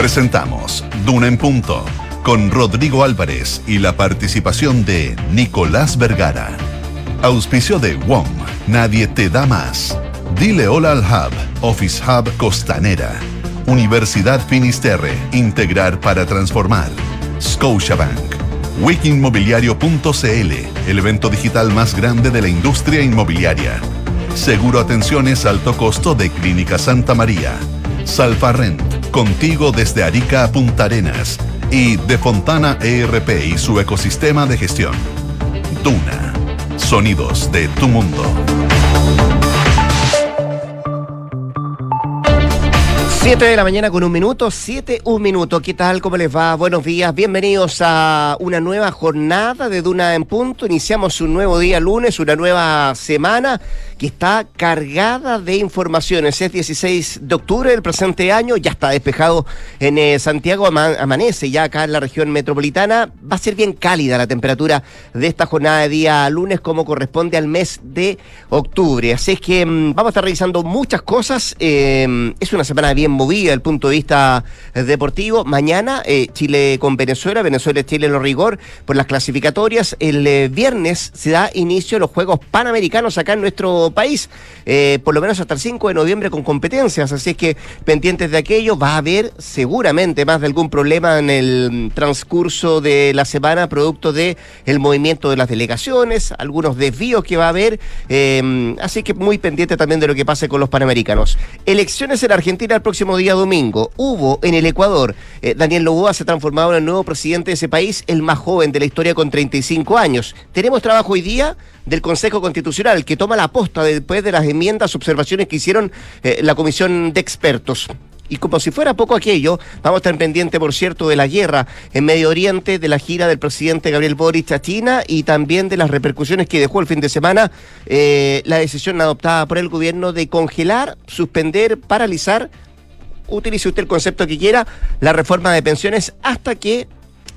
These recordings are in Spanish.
Presentamos Duna en Punto con Rodrigo Álvarez y la participación de Nicolás Vergara. Auspicio de WOM, Nadie te da más. Dile hola al Hub, Office Hub Costanera. Universidad Finisterre, integrar para transformar. Scotiabank. Wikinmobiliario.cl, el evento digital más grande de la industria inmobiliaria. Seguro Atenciones Alto Costo de Clínica Santa María. Salfarrent, contigo desde Arica a Punta Arenas. Y de Fontana ERP y su ecosistema de gestión. Duna. Sonidos de tu mundo. 7 de la mañana con un minuto, 7, un minuto. ¿Qué tal? ¿Cómo les va? Buenos días. Bienvenidos a una nueva jornada de Duna en Punto. Iniciamos un nuevo día lunes, una nueva semana que está cargada de informaciones. Es 16 de octubre del presente año, ya está despejado en eh, Santiago, amanece ya acá en la región metropolitana. Va a ser bien cálida la temperatura de esta jornada de día lunes como corresponde al mes de octubre. Así es que mm, vamos a estar revisando muchas cosas. Eh, es una semana bien movida desde el punto de vista eh, deportivo. Mañana Chile con Venezuela, Venezuela-Chile en lo rigor por las clasificatorias. El viernes se da inicio a los Juegos Panamericanos acá en nuestro país, eh, por lo menos hasta el 5 de noviembre con competencias, así es que pendientes de aquello, va a haber seguramente más de algún problema en el transcurso de la semana, producto de el movimiento de las delegaciones, algunos desvíos que va a haber, eh, así que muy pendiente también de lo que pase con los panamericanos. Elecciones en Argentina el próximo día domingo. Hubo en el Ecuador, eh, Daniel Loboa se ha transformado en el nuevo presidente de ese país, el más joven de la historia con 35 años. Tenemos trabajo hoy día del Consejo Constitucional, que toma la posta después de las enmiendas, observaciones que hicieron eh, la Comisión de Expertos. Y como si fuera poco aquello, vamos a estar pendiente, por cierto, de la guerra en Medio Oriente, de la gira del presidente Gabriel Boric a China y también de las repercusiones que dejó el fin de semana eh, la decisión adoptada por el gobierno de congelar, suspender, paralizar, utilice usted el concepto que quiera, la reforma de pensiones hasta que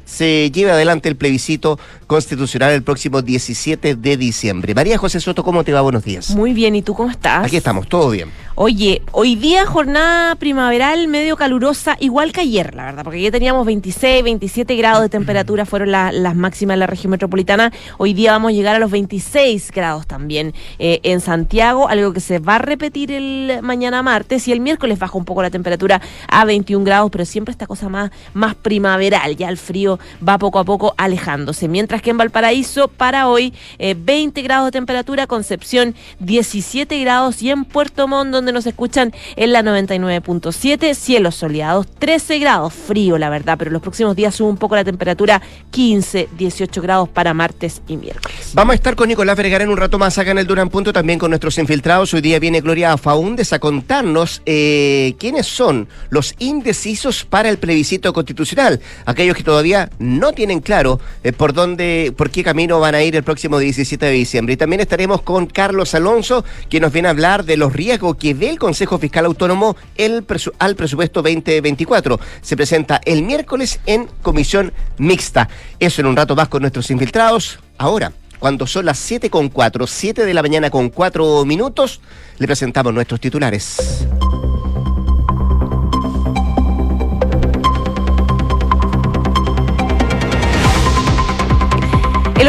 se lleve adelante el plebiscito constitucional el próximo 17 de diciembre. María José Soto, ¿cómo te va? Buenos días. Muy bien, ¿y tú cómo estás? Aquí estamos, todo bien. Oye, hoy día jornada primaveral medio calurosa, igual que ayer, la verdad, porque ayer teníamos 26, 27 grados de temperatura, fueron las máximas en la región metropolitana. Hoy día vamos a llegar a los 26 grados también eh, en Santiago, algo que se va a repetir el mañana martes y el miércoles baja un poco la temperatura a 21 grados, pero siempre esta cosa más, más primaveral, ya el frío va poco a poco alejándose. Mientras que en Valparaíso, para hoy, 20 eh, grados de temperatura, Concepción 17 grados y en Puerto Montt, donde nos escuchan en la 99.7, cielos soleados, 13 grados, frío la verdad, pero los próximos días sube un poco la temperatura, 15, 18 grados para martes y miércoles. Vamos a estar con Nicolás Vergara en un rato más acá en el Duran Punto, también con nuestros infiltrados. Hoy día viene Gloria Faúndes a contarnos eh, quiénes son los indecisos para el plebiscito constitucional, aquellos que todavía no tienen claro eh, por dónde, por qué camino van a ir el próximo 17 de diciembre. Y también estaremos con Carlos Alonso, que nos viene a hablar de los riesgos que ve el Consejo Fiscal Autónomo el al presupuesto 2024. Se presenta el miércoles en comisión mixta. Eso en un rato más con nuestros infiltrados. Ahora, cuando son las 7 con 4, 7 de la mañana con 4 minutos, le presentamos nuestros titulares.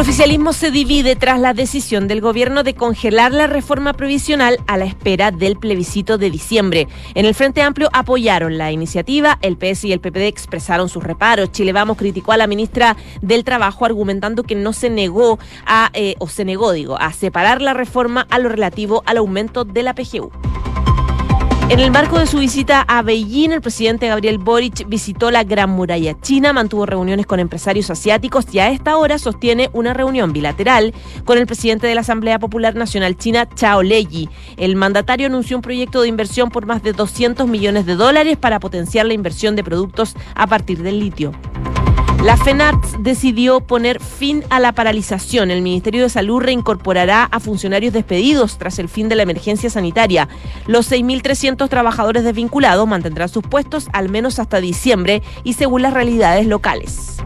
Oficialismo se divide tras la decisión del gobierno de congelar la reforma provisional a la espera del plebiscito de diciembre. En el Frente Amplio apoyaron la iniciativa, el PS y el PPD expresaron sus reparos. Chile Vamos criticó a la ministra del Trabajo argumentando que no se negó a, eh, o se negó, digo, a separar la reforma a lo relativo al aumento de la PGU. En el marco de su visita a Beijing, el presidente Gabriel Boric visitó la Gran Muralla China, mantuvo reuniones con empresarios asiáticos y a esta hora sostiene una reunión bilateral con el presidente de la Asamblea Popular Nacional China, Chao Leyi. El mandatario anunció un proyecto de inversión por más de 200 millones de dólares para potenciar la inversión de productos a partir del litio. La FENARTS decidió poner fin a la paralización. El Ministerio de Salud reincorporará a funcionarios despedidos tras el fin de la emergencia sanitaria. Los 6.300 trabajadores desvinculados mantendrán sus puestos al menos hasta diciembre y según las realidades locales.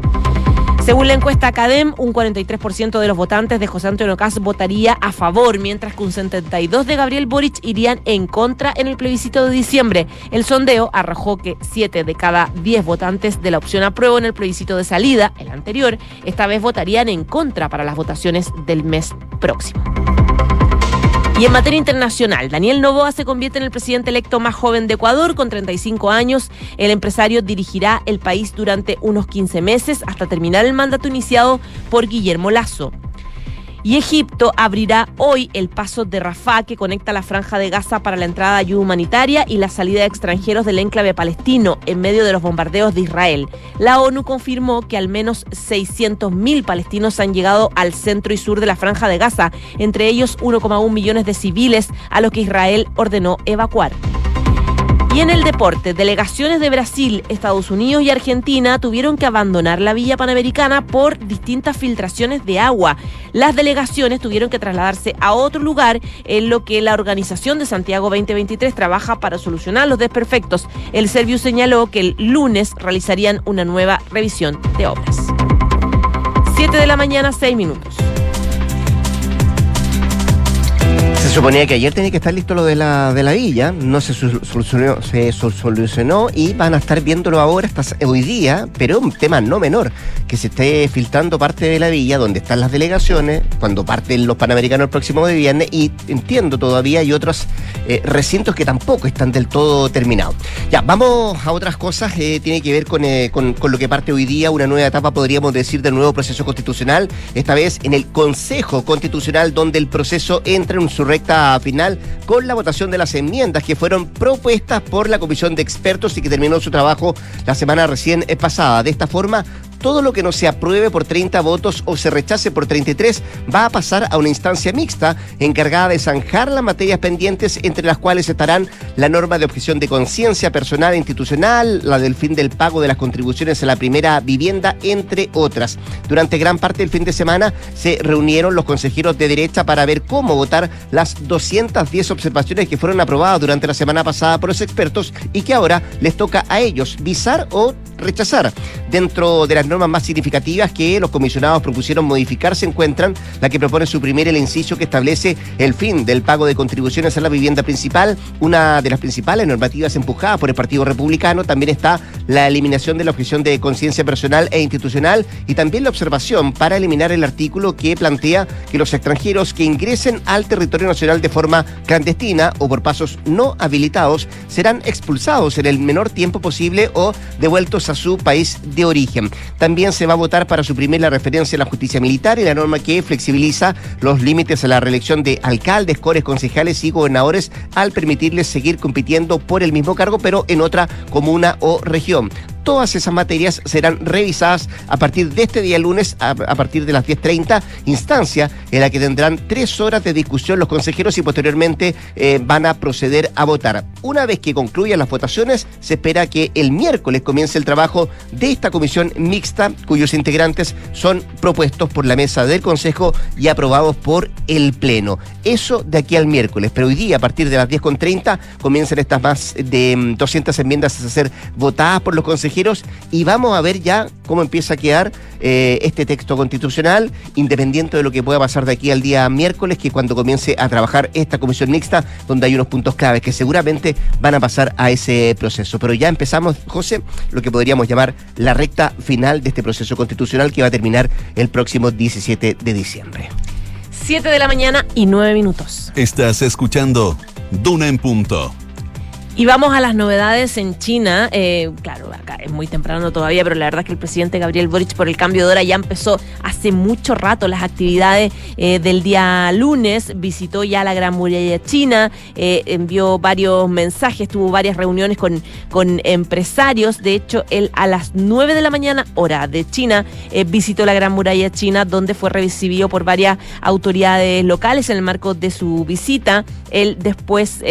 Según la encuesta Academ, un 43% de los votantes de José Antonio Caz votaría a favor, mientras que un 72% de Gabriel Boric irían en contra en el plebiscito de diciembre. El sondeo arrojó que 7 de cada 10 votantes de la opción apruebo en el plebiscito de salida, el anterior, esta vez votarían en contra para las votaciones del mes próximo. Y en materia internacional, Daniel Novoa se convierte en el presidente electo más joven de Ecuador con 35 años. El empresario dirigirá el país durante unos 15 meses hasta terminar el mandato iniciado por Guillermo Lazo. Y Egipto abrirá hoy el paso de Rafah que conecta la franja de Gaza para la entrada de ayuda humanitaria y la salida de extranjeros del enclave palestino en medio de los bombardeos de Israel. La ONU confirmó que al menos 600.000 palestinos han llegado al centro y sur de la franja de Gaza, entre ellos 1,1 millones de civiles a los que Israel ordenó evacuar. Y en el deporte, delegaciones de Brasil, Estados Unidos y Argentina tuvieron que abandonar la Villa Panamericana por distintas filtraciones de agua. Las delegaciones tuvieron que trasladarse a otro lugar en lo que la organización de Santiago 2023 trabaja para solucionar los desperfectos. El Servio señaló que el lunes realizarían una nueva revisión de obras. 7 de la mañana, 6 minutos. Se suponía que ayer tenía que estar listo lo de la, de la villa, no se solucionó, se solucionó y van a estar viéndolo ahora hasta hoy día, pero un tema no menor, que se esté filtrando parte de la villa donde están las delegaciones, cuando parten los panamericanos el próximo de viernes, y entiendo todavía hay otros eh, recintos que tampoco están del todo terminados. Ya, vamos a otras cosas, eh, tiene que ver con, eh, con, con lo que parte hoy día, una nueva etapa, podríamos decir, del nuevo proceso constitucional, esta vez en el Consejo Constitucional, donde el proceso entra en su final con la votación de las enmiendas que fueron propuestas por la Comisión de Expertos y que terminó su trabajo la semana recién pasada. De esta forma, todo lo que no se apruebe por 30 votos o se rechace por 33 va a pasar a una instancia mixta encargada de zanjar las materias pendientes entre las cuales estarán la norma de objeción de conciencia personal e institucional, la del fin del pago de las contribuciones a la primera vivienda, entre otras. Durante gran parte del fin de semana se reunieron los consejeros de derecha para ver cómo votar las 210 observaciones que fueron aprobadas durante la semana pasada por los expertos y que ahora les toca a ellos visar o rechazar. Dentro de las normas más significativas que los comisionados propusieron modificar se encuentran la que propone suprimir el inciso que establece el fin del pago de contribuciones a la vivienda principal, una de las principales normativas empujadas por el Partido Republicano. También está la eliminación de la objeción de conciencia personal e institucional y también la observación para eliminar el artículo que plantea que los extranjeros que ingresen al territorio nacional de forma clandestina o por pasos no habilitados serán expulsados en el menor tiempo posible o devueltos a su país de origen. También se va a votar para suprimir la referencia a la justicia militar y la norma que flexibiliza los límites a la reelección de alcaldes, cores, concejales y gobernadores al permitirles seguir compitiendo por el mismo cargo, pero en otra comuna o región todas esas materias serán revisadas a partir de este día lunes, a, partir de las 10.30, instancia en la que tendrán tres horas de discusión los consejeros y posteriormente eh, van a proceder a votar. Una vez que concluyan las votaciones, se espera que el miércoles comience el trabajo de esta comisión mixta, cuyos integrantes son propuestos por la mesa del Consejo y aprobados por el Pleno. Eso de aquí al miércoles, pero hoy día, a partir de las 10.30, comienzan estas más de 200 mm, enmiendas a ser votadas por los consejeros y vamos a ver ya cómo empieza a quedar eh, este texto constitucional, independiente de lo que pueda pasar de aquí al día miércoles, que cuando comience a trabajar esta comisión mixta, donde hay unos puntos claves que seguramente van a pasar a ese proceso. Pero ya empezamos, José, lo que podríamos llamar la recta final de este proceso constitucional que va a terminar el próximo 17 de diciembre. 7 de la mañana y 9 minutos. Estás escuchando Duna en Punto. Y vamos a las novedades en China. Eh, claro, acá es muy temprano todavía, pero la verdad es que el presidente Gabriel Boric por el cambio de hora ya empezó hace mucho rato las actividades eh, del día lunes. Visitó ya la Gran Muralla China, eh, envió varios mensajes, tuvo varias reuniones con, con empresarios. De hecho, él a las 9 de la mañana, hora de China, visitó la Gran Muralla China, donde fue recibido por varias autoridades locales en el marco de su visita. Él después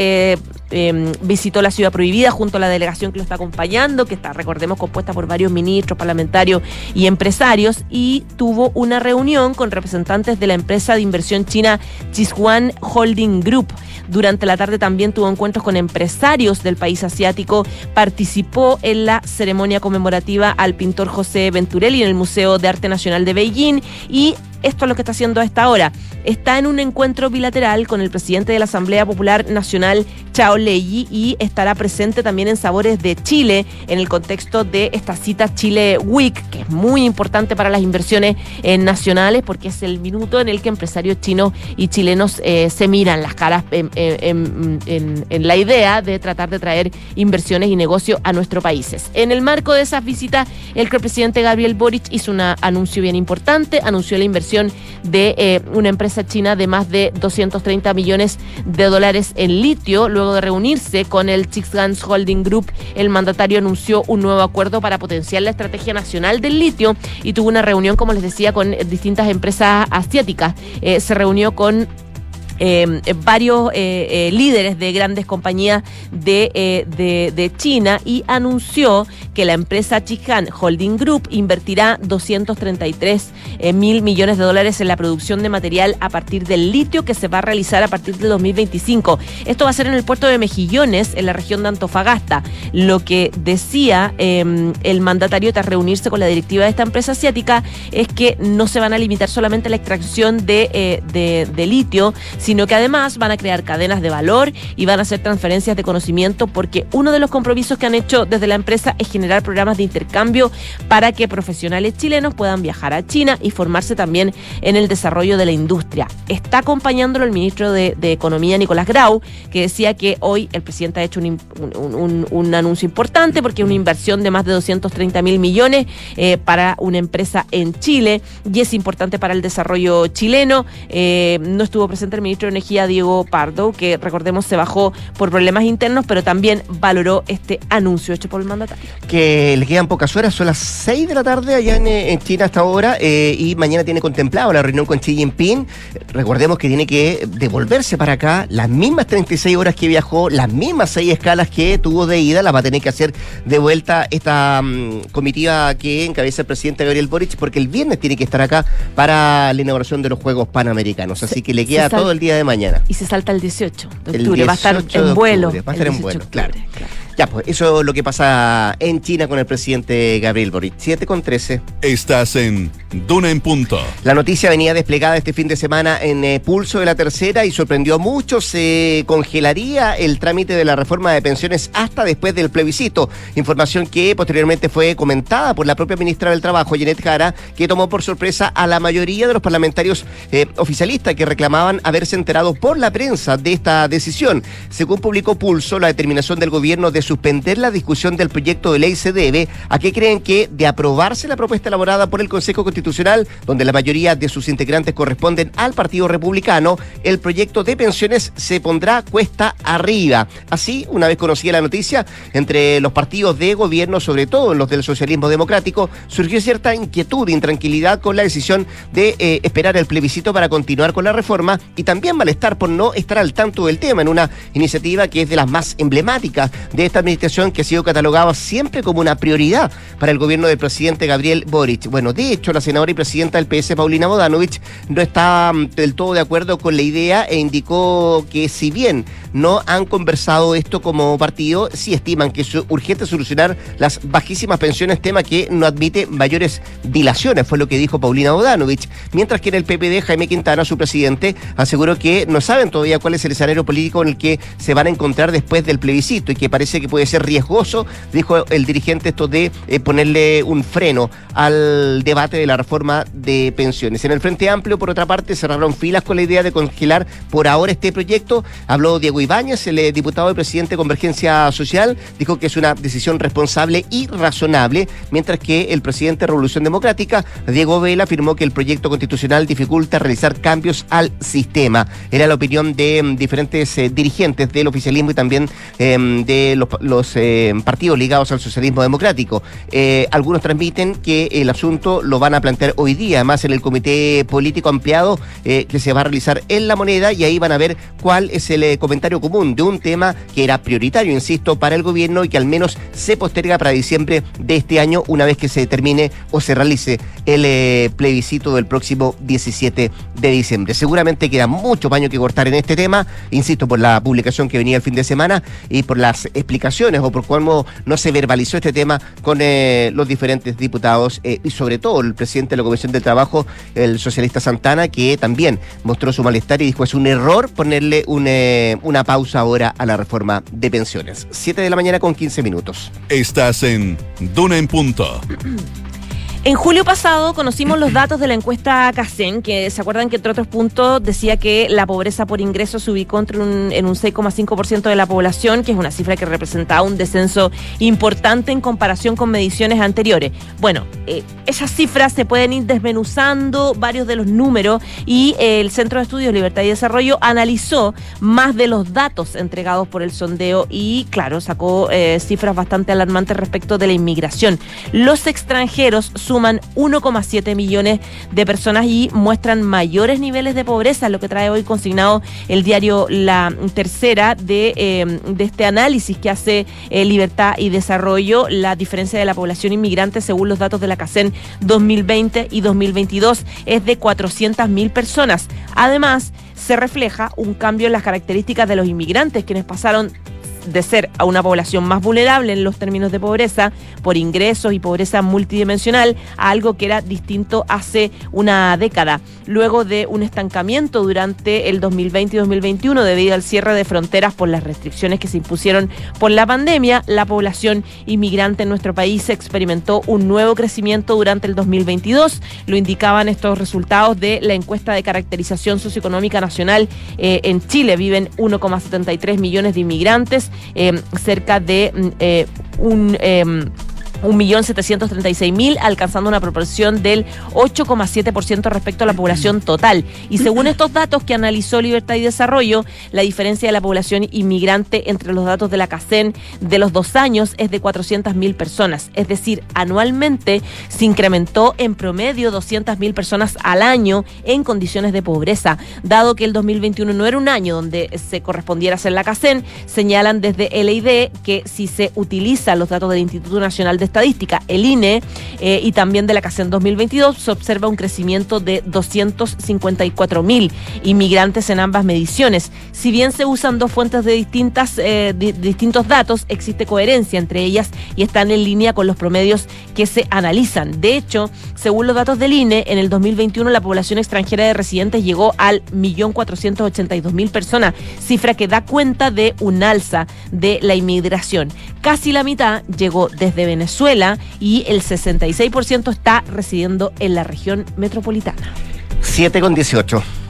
em, visitó la ciudad prohibida junto a la delegación que lo está acompañando, que está, recordemos, compuesta por varios ministros, parlamentarios y empresarios, y tuvo una reunión con representantes de la empresa de inversión china Chishuan Holding Group. Durante la tarde también tuvo encuentros con empresarios del país asiático, participó en la ceremonia conmemorativa al pintor José Venturelli en el Museo de Arte Nacional de Beijing y esto es lo que está haciendo a esta hora. Está en un encuentro bilateral con el presidente de la Asamblea Popular Nacional, Chao Leyi, y estará presente también en Sabores de Chile en el contexto de esta cita Chile Week, que es muy importante para las inversiones eh, nacionales porque es el minuto en el que empresarios chinos y chilenos eh, se miran las caras en, la idea de tratar de traer inversiones y negocios a nuestros países. En el marco de esas visitas, el presidente Gabriel Boric hizo un anuncio bien importante, anunció la inversión de eh, una empresa china de más de 230 millones de dólares en litio. Luego de reunirse con el Chixgans Holding Group, el mandatario anunció un nuevo acuerdo para potenciar la estrategia nacional del litio y tuvo una reunión, como les decía, con distintas empresas asiáticas. Eh, se reunió con Em, varios eh, eh, líderes de grandes compañías de, eh, de, China y anunció que la empresa Chihan Holding Group invertirá 233 mil millones de dólares en la producción de material a partir del litio que se va a realizar a partir del 2025. Esto va a ser en el puerto de Mejillones, en la región de Antofagasta. Lo que decía em, el mandatario tras reunirse con la directiva de esta empresa asiática es que no se van a limitar solamente a la extracción de, de litio, sino que además van a crear cadenas de valor y van a hacer transferencias de conocimiento porque uno de los compromisos que han hecho desde la empresa es generar programas de intercambio para que profesionales chilenos puedan viajar a China y formarse también en el desarrollo de la industria. Está acompañándolo el ministro de, Economía, Nicolás Grau, que decía que hoy el presidente ha hecho un, anuncio importante porque una inversión de más de 230 mil millones eh, para una empresa en Chile y es importante para el desarrollo chileno. Eh, no estuvo presente el ministro ministro de Energía, Diego Pardo, que recordemos se bajó por problemas internos, pero también valoró este anuncio hecho por el mandatario. Que le quedan pocas horas, son las 6 de la tarde allá en, China hasta ahora, eh, y mañana tiene contemplado la reunión con Xi Jinping. Recordemos que tiene que devolverse para acá las mismas 36 horas que viajó, las mismas 6 escalas que tuvo de ida, las va a tener que hacer de vuelta esta mm, comitiva que encabeza el presidente Gabriel Boric, porque el viernes tiene que estar acá para la inauguración de los Juegos Panamericanos. Así que le queda todo el día de mañana. Y se salta el 18 de octubre, va a estar en vuelo. Va a estar en vuelo, claro. Ya, pues eso es lo que pasa en China con el presidente Gabriel Boric. 7 con 13. Estás en Duna en Punto. La noticia venía desplegada este fin de semana en eh, Pulso de la Tercera y sorprendió a muchos. Se congelaría el trámite de la reforma de pensiones hasta después del plebiscito. Información que posteriormente fue comentada por la propia ministra del Trabajo, Janet Jara, que tomó por sorpresa a la mayoría de los parlamentarios eh, oficialistas que reclamaban haberse enterado por la prensa de esta decisión. Según publicó Pulso, la determinación del gobierno de suspender la discusión del proyecto de ley se debe a que creen que de aprobarse la propuesta elaborada por el Consejo Constitucional, donde la mayoría de sus integrantes corresponden al Partido Republicano, el proyecto de pensiones se pondrá cuesta arriba. Así, una vez conocida la noticia, entre los partidos de gobierno, sobre todo los del socialismo democrático, surgió cierta inquietud e intranquilidad con la decisión de eh, esperar el plebiscito para continuar con la reforma y también malestar por no estar al tanto del tema en una iniciativa que es de las más emblemáticas de esta administración que ha sido catalogada siempre como una prioridad para el gobierno del presidente Gabriel Boric. Bueno, de hecho, la senadora y presidenta del PS, Paulina Bodanovich, no está mm, del todo de acuerdo con la idea e indicó que si bien no han conversado esto como partido, sí estiman que es urgente solucionar las bajísimas pensiones, tema que no admite mayores dilaciones, fue lo que dijo Paulina Bodanovich. Mientras que en el PPD, Jaime Quintana, su presidente, aseguró que no saben todavía cuál es el escenario político en el que se van a encontrar después del plebiscito y que parece que puede ser riesgoso, dijo el dirigente, esto de eh, ponerle un freno al debate de la reforma de pensiones. En el Frente Amplio, por otra parte, cerraron filas con la idea de congelar por ahora este proyecto. Habló Diego Ibáñez, el eh, diputado y presidente de Convergencia Social, dijo que es una decisión responsable y razonable, mientras que el presidente de Revolución Democrática, Diego Vela, afirmó que el proyecto constitucional dificulta realizar cambios al sistema. Era la opinión de mm, diferentes eh, dirigentes del oficialismo y también em, de los los eh, partidos ligados al socialismo democrático. Eh, algunos transmiten que el asunto lo van a plantear hoy día, además en el comité político ampliado eh, que se va a realizar en la moneda y ahí van a ver cuál es el comentario común de un tema que era prioritario, insisto, para el gobierno y que al menos se posterga para diciembre de este año una vez que se termine o se realice el plebiscito del próximo 17 de diciembre. Seguramente queda mucho paño que cortar en este tema, insisto, por la publicación que venía el fin de semana y por las explicaciones o por cómo no se verbalizó este tema con eh, los diferentes diputados eh, y sobre todo el presidente de la Comisión de Trabajo, el socialista Santana, que también mostró su malestar y dijo es un error ponerle eh, una pausa ahora a la reforma de pensiones. Siete de la mañana con 15 minutos. Estás en Duna en Punto. En julio pasado conocimos los datos de la encuesta CACEN, que se acuerdan que entre otros puntos decía que la pobreza por ingreso se ubicó en un 6,5% de la población, que es una cifra que representaba un descenso importante en comparación con mediciones anteriores. Bueno, eh, esas cifras se pueden ir desmenuzando varios de los números y el Centro de Estudios Libertad y Desarrollo analizó más de los datos entregados por el sondeo y, claro, sacó eh, cifras bastante alarmantes respecto de la inmigración. Los extranjeros suman 1,7 millones de personas y muestran mayores niveles de pobreza, lo que trae hoy consignado el diario La Tercera de, em, este análisis que hace eh, Libertad y Desarrollo, la diferencia de la población inmigrante según los datos de la CACEN 2020 y 2022 es de 400.000 personas. Además, se refleja un cambio en las características de los inmigrantes, quienes pasaron de ser a una población más vulnerable en los términos de pobreza por ingresos y pobreza multidimensional a algo que era distinto hace una década. Luego de un estancamiento durante el 2020 y 2021 debido al cierre de fronteras por las restricciones que se impusieron por la pandemia, la población inmigrante en nuestro país experimentó un nuevo crecimiento durante el 2022. Lo indicaban estos resultados de la encuesta de caracterización socioeconómica nacional eh, en Chile. Viven 1,73 millones de inmigrantes cerca de mm, eh, un... Em, 1.736.000, alcanzando una proporción del 8,7% respecto a la población total. Y según estos datos que analizó Libertad y Desarrollo, la diferencia de la población inmigrante entre los datos de la CACEN de los dos años es de 400.000 personas. Es decir, anualmente se incrementó en promedio 200.000 personas al año en condiciones de pobreza. Dado que el 2021 no era un año donde se correspondiera hacer la CACEN, señalan desde LID que si se utilizan los datos del Instituto Nacional de Estadística, el INE, eh, y también de la CACEN 2022, se observa un crecimiento de 254 mil inmigrantes en ambas mediciones. Si bien se usan dos fuentes de distintas eh, distintos datos, existe coherencia entre ellas y están en línea con los promedios que se analizan. De hecho, según los datos del INE, en el 2021 la población extranjera de residentes llegó al 1.482.000 personas, cifra que da cuenta de un alza de la inmigración. Casi la mitad llegó desde Venezuela y el 66% está residiendo en la región metropolitana. 7 con 18.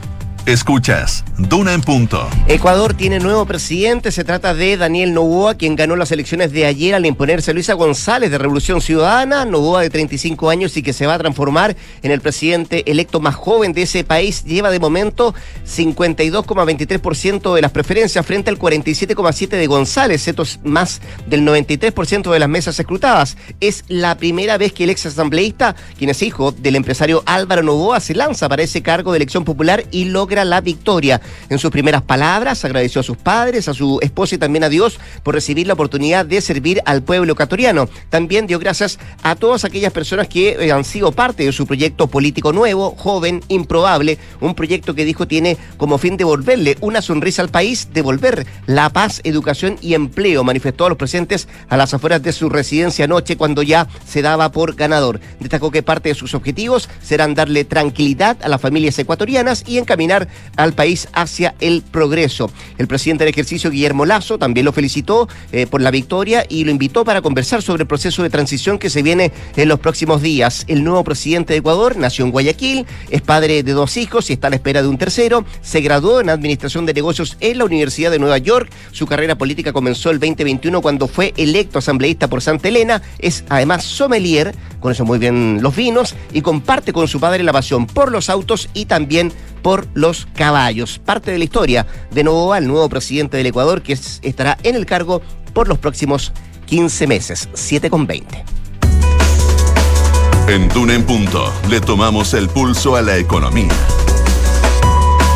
Escuchas, Duna en punto. Ecuador tiene nuevo presidente, se trata de Daniel Novoa, quien ganó las elecciones de ayer al imponerse a Luisa González de Revolución Ciudadana, Novoa de 35 años y que se va a transformar en el presidente electo más joven de ese país, lleva de momento 52,23% de las preferencias frente al 47,7% de González, esto es más del 93% de las mesas escrutadas. Es la primera vez que el ex asambleísta, quien es hijo del empresario Álvaro Novoa, se lanza para ese cargo de elección popular y logra la victoria. En sus primeras palabras agradeció a sus padres, a su esposa y también a Dios por recibir la oportunidad de servir al pueblo ecuatoriano. También dio gracias a todas aquellas personas que eh, han sido parte de su proyecto político nuevo, joven, improbable, un proyecto que dijo tiene como fin devolverle una sonrisa al país, devolver la paz, educación y empleo, manifestó a los presentes a las afueras de su residencia anoche cuando ya se daba por ganador. Destacó que parte de sus objetivos serán darle tranquilidad a las familias ecuatorianas y encaminar al país hacia el progreso. El presidente del ejercicio, Guillermo Lazo, también lo felicitó eh, por la victoria y lo invitó para conversar sobre el proceso de transición que se viene en los próximos días. El nuevo presidente de Ecuador nació en Guayaquil, es padre de dos hijos y está a la espera de un tercero. Se graduó en Administración de Negocios en la Universidad de Nueva York. Su carrera política comenzó el 2021 cuando fue electo asambleísta por Santa Elena. Es además sommelier, con eso muy bien los vinos, y comparte con su padre la pasión por los autos y también por los caballos. Parte de la historia de Novoa, el nuevo presidente del Ecuador, que estará en el cargo por los próximos 15 meses, 7 con 20. En Duna en Punto le tomamos el pulso a la economía.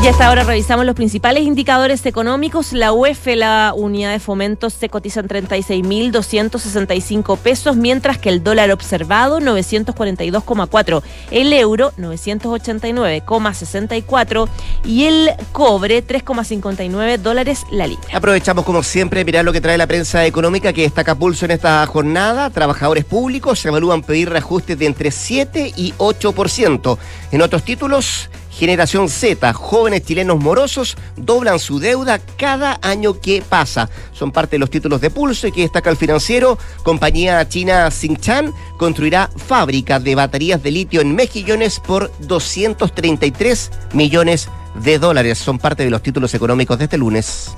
Y hasta ahora revisamos los principales indicadores económicos. La UEF, la unidad de fomentos, se cotiza en 36.265 pesos, mientras que el dólar observado 942,4, el euro 989,64 y el cobre 3,59 dólares la libra. Aprovechamos como siempre mirar lo que trae la prensa económica que destaca pulso en esta jornada. Trabajadores públicos se evalúan pedir reajustes de entre 7 y 8%. En otros títulos, Generación Z, jóvenes chilenos morosos, doblan su deuda cada año que pasa. Son parte de los títulos de pulso y que destaca el financiero. Compañía china Xinjiang construirá fábrica de baterías de litio en Mejillones por 233 millones de dólares. Son parte de los títulos económicos de este lunes.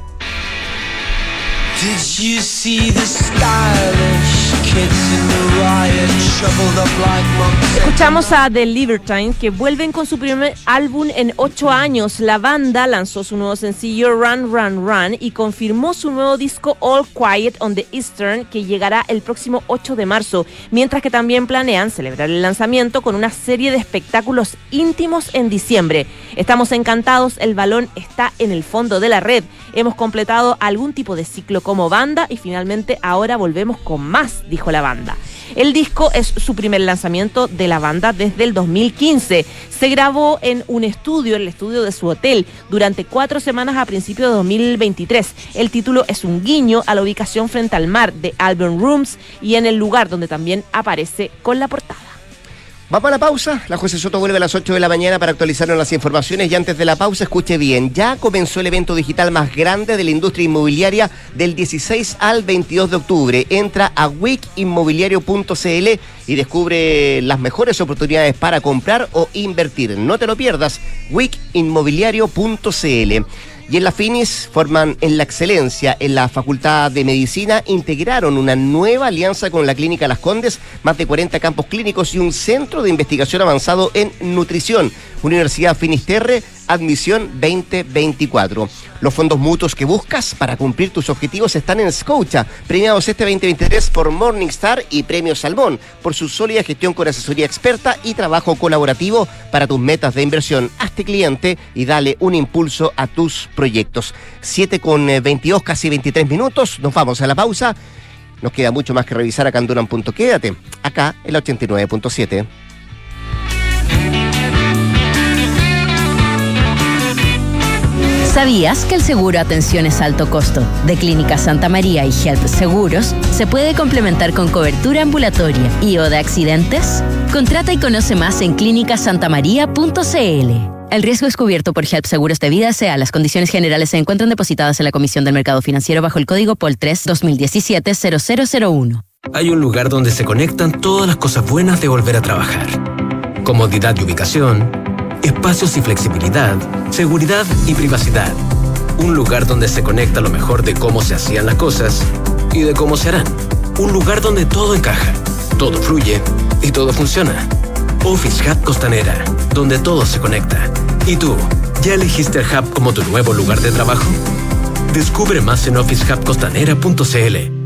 Escuchamos a The Libertines que vuelven con su primer álbum en ocho años. La banda lanzó su nuevo sencillo Run Run Run y confirmó su nuevo disco All Quiet on the Eastern que llegará el próximo 8 de marzo, mientras que también planean celebrar el lanzamiento con una serie de espectáculos íntimos en diciembre. Estamos encantados, el balón está en el fondo de la red. Hemos completado algún tipo de ciclo como banda y finalmente ahora volvemos con más, dijo la banda. El disco es su primer lanzamiento de la banda desde el 2015. Se grabó en un estudio, el estudio de su hotel, durante cuatro semanas a principios de 2023. El título es un guiño a la ubicación frente al mar de Album Rooms y en el lugar donde también aparece con la portada. Vamos a la pausa. La jueza Soto vuelve a las 8 de la mañana para actualizarnos las informaciones. Y antes de la pausa, escuche bien. Ya comenzó el evento digital más grande de la industria inmobiliaria del 16 al 22 de octubre. Entra a wikimmobiliario.cl y descubre las mejores oportunidades para comprar o invertir. No te lo pierdas. wikimmobiliario.cl y en la FINIS forman en la excelencia en la Facultad de Medicina, integraron una nueva alianza con la Clínica Las Condes, más de 40 campos clínicos y un centro de investigación avanzado en nutrición. Universidad Finisterre Admisión 2024. Los fondos mutuos que buscas para cumplir tus objetivos están en Scotia, premiados este 2023 por Morningstar y Premio Salmón, por su sólida gestión con asesoría experta y trabajo colaborativo para tus metas de inversión. Hazte cliente y dale un impulso a tus proyectos. 7 con 22, eh, casi 23 minutos. Nos vamos a la pausa. Nos queda mucho más que revisar acá en Punto. Quédate acá en la 89.7. ¿Sabías que el seguro Atenciones Alto Costo de Clínica Santa María y Health Seguros se puede complementar con cobertura ambulatoria y o de accidentes? Contrata y conoce más en clínicasantamaría.cl. El riesgo es cubierto por HELP Seguros de Vida SEA. Las condiciones generales se encuentran depositadas en la Comisión del Mercado Financiero bajo el código POL 3 2017-0001. Hay un lugar donde se conectan todas las cosas buenas de volver a trabajar. Comodidad y ubicación espacios y flexibilidad, seguridad y privacidad. Un lugar donde se conecta lo mejor de cómo se hacían las cosas y de cómo se harán. Un lugar donde todo encaja, todo fluye y todo funciona. Office Hub Costanera, donde todo se conecta. ¿Y tú, ya elegiste el Hub como tu nuevo lugar de trabajo? Descubre más en officehubcostanera.cl.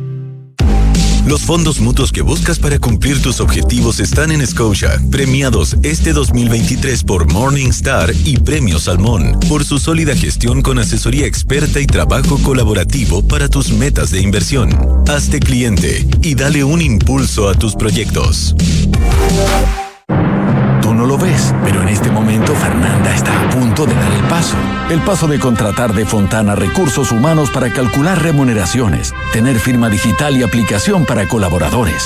Los fondos mutuos que buscas para cumplir tus objetivos están en Scotia, premiados este 2023 por Morningstar y Premio Salmón, por su sólida gestión con asesoría experta y trabajo colaborativo para tus metas de inversión. Hazte cliente y dale un impulso a tus proyectos no lo ves, pero en este momento Fernanda está a punto de dar el paso. El paso de contratar de Fontana recursos humanos para calcular remuneraciones, tener firma digital y aplicación para colaboradores.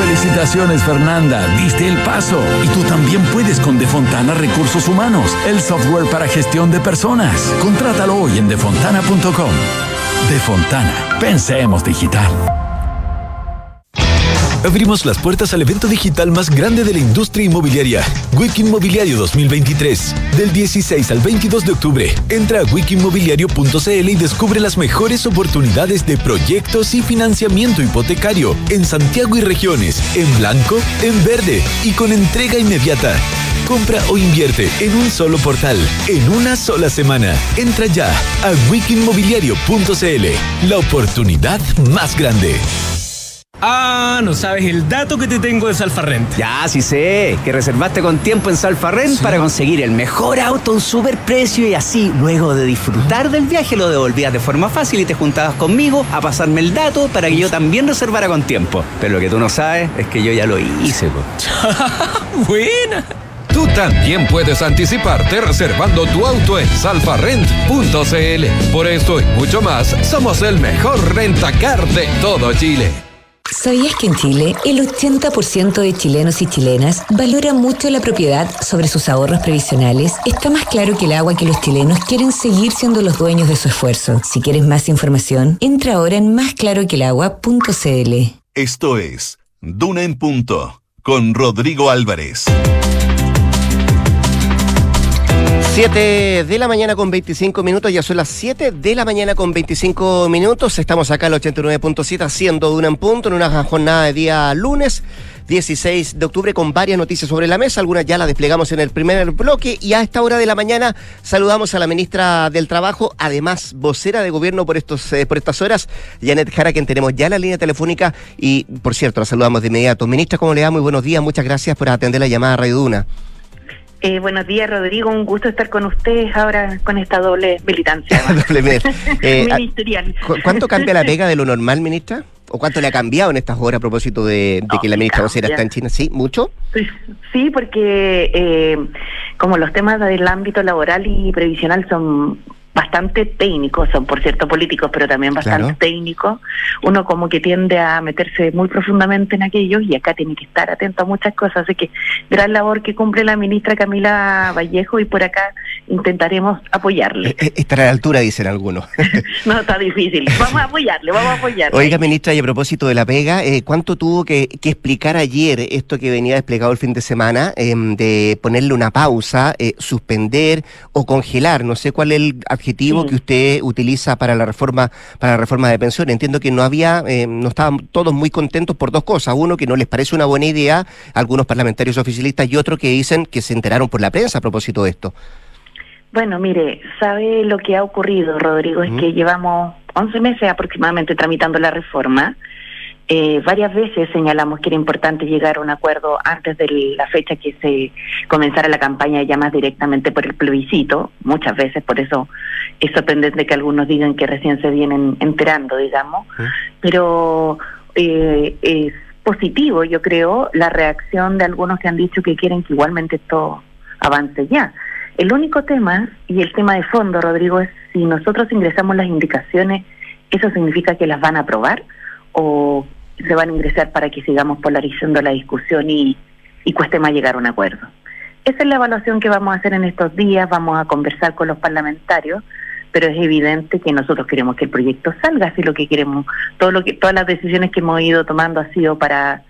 Felicitaciones Fernanda, diste el paso. Y tú también puedes con Defontana Recursos Humanos, el software para gestión de personas. Contrátalo hoy en defontana.com. Defontana, pensemos digital. Abrimos las puertas al evento digital más grande de la industria inmobiliaria, Wiki Inmobiliario 2023. Del 16 al 22 de octubre, entra a wikimobiliario.cl y descubre las mejores oportunidades de proyectos y financiamiento hipotecario en Santiago y regiones, en blanco, en verde y con entrega inmediata. Compra o invierte en un solo portal, en una sola semana. Entra ya a wikimobiliario.cl. La oportunidad más grande. Ah, no sabes el dato que te tengo de Salfarrent. Ya, sí sé, que reservaste con tiempo en Salfarrent para conseguir el mejor auto a un super precio y así, luego de disfrutar del viaje, lo devolvías de forma fácil y te juntabas conmigo a pasarme el dato para que yo también reservara con tiempo. Pero lo que tú no sabes es que yo ya lo hice. Buena. Tú también puedes anticiparte reservando tu auto en salfarrent.cl. Por esto y mucho más, somos el mejor rentacar de todo Chile. ¿Sabías que en Chile el 80% de chilenos y chilenas valora mucho la propiedad sobre sus ahorros previsionales? Está más claro que el agua que los chilenos quieren seguir siendo los dueños de su esfuerzo. Si quieres más información, entra ahora en másclaroquelagua.cl. Esto es Duna en Punto con Rodrigo Álvarez. 7 de la mañana con 25 minutos, ya son las 7 de la mañana con 25 minutos. Estamos acá al 89.7 haciendo Duna en Punto en una jornada de día lunes. 16 de octubre con varias noticias sobre la mesa, algunas ya las desplegamos en el primer bloque y a esta hora de la mañana saludamos a la ministra del Trabajo, además vocera de gobierno por estos eh, por estas horas, Janet Jara, quien tenemos ya la línea telefónica y por cierto, la saludamos de inmediato. Ministra, ¿cómo le va? Muy buenos días, muchas gracias por atender la llamada a Radio Duna. Eh, buenos días, Rodrigo. Un gusto estar con ustedes ahora con esta doble militancia. doble eh, Ministerial. ¿Cuánto cambia la pega de lo normal, ministra? ¿O cuánto le ha cambiado en estas horas a propósito de, de que la ministra vocera está en China? ¿Sí? ¿Mucho? Sí, porque eh, como los temas del ámbito laboral y previsional son bastante técnicos, son por cierto políticos, pero también bastante técnicos, uno como que tiende a meterse muy profundamente en aquellos y acá tiene que estar atento a muchas cosas, así que gran labor que cumple la ministra Camila Vallejo y por acá intentaremos apoyarle. Eh, eh, estará a la altura, dicen algunos. no, está difícil, vamos a apoyarle, vamos a apoyarle. Oiga, ministra, y a propósito de la pega, eh, ¿cuánto tuvo que, explicar ayer esto que venía desplegado el fin de semana, em, de ponerle una pausa, suspender o congelar? No sé cuál es el objetivo que usted utiliza para la reforma para la reforma de pensiones. Entiendo que no había, eh, no estaban todos muy contentos por dos cosas. Uno, que no les parece una buena idea algunos parlamentarios oficialistas y otro que dicen que se enteraron por la prensa a propósito de esto. Bueno, mire, ¿sabe lo que ha ocurrido, Rodrigo? Es que llevamos 11 meses aproximadamente tramitando la reforma eh, varias veces señalamos que era importante llegar a un acuerdo antes de la fecha que se comenzara la campaña ya más directamente por el plebiscito, muchas veces, por eso es sorprendente que algunos digan que recién se vienen enterando, digamos, pero eh, es positivo, yo creo, la reacción de algunos que han dicho que quieren que igualmente esto avance ya. El único tema, y el tema de fondo, Rodrigo, es si nosotros ingresamos las indicaciones, ¿eso significa que las van a aprobar? o se van a ingresar para que sigamos polarizando la discusión y, y cueste más llegar a un acuerdo. Esa es la evaluación que vamos a hacer en estos días, vamos a conversar con los parlamentarios, pero es evidente que nosotros queremos que el proyecto salga, así lo que queremos, todo lo que, todas las decisiones que hemos ido tomando ha sido para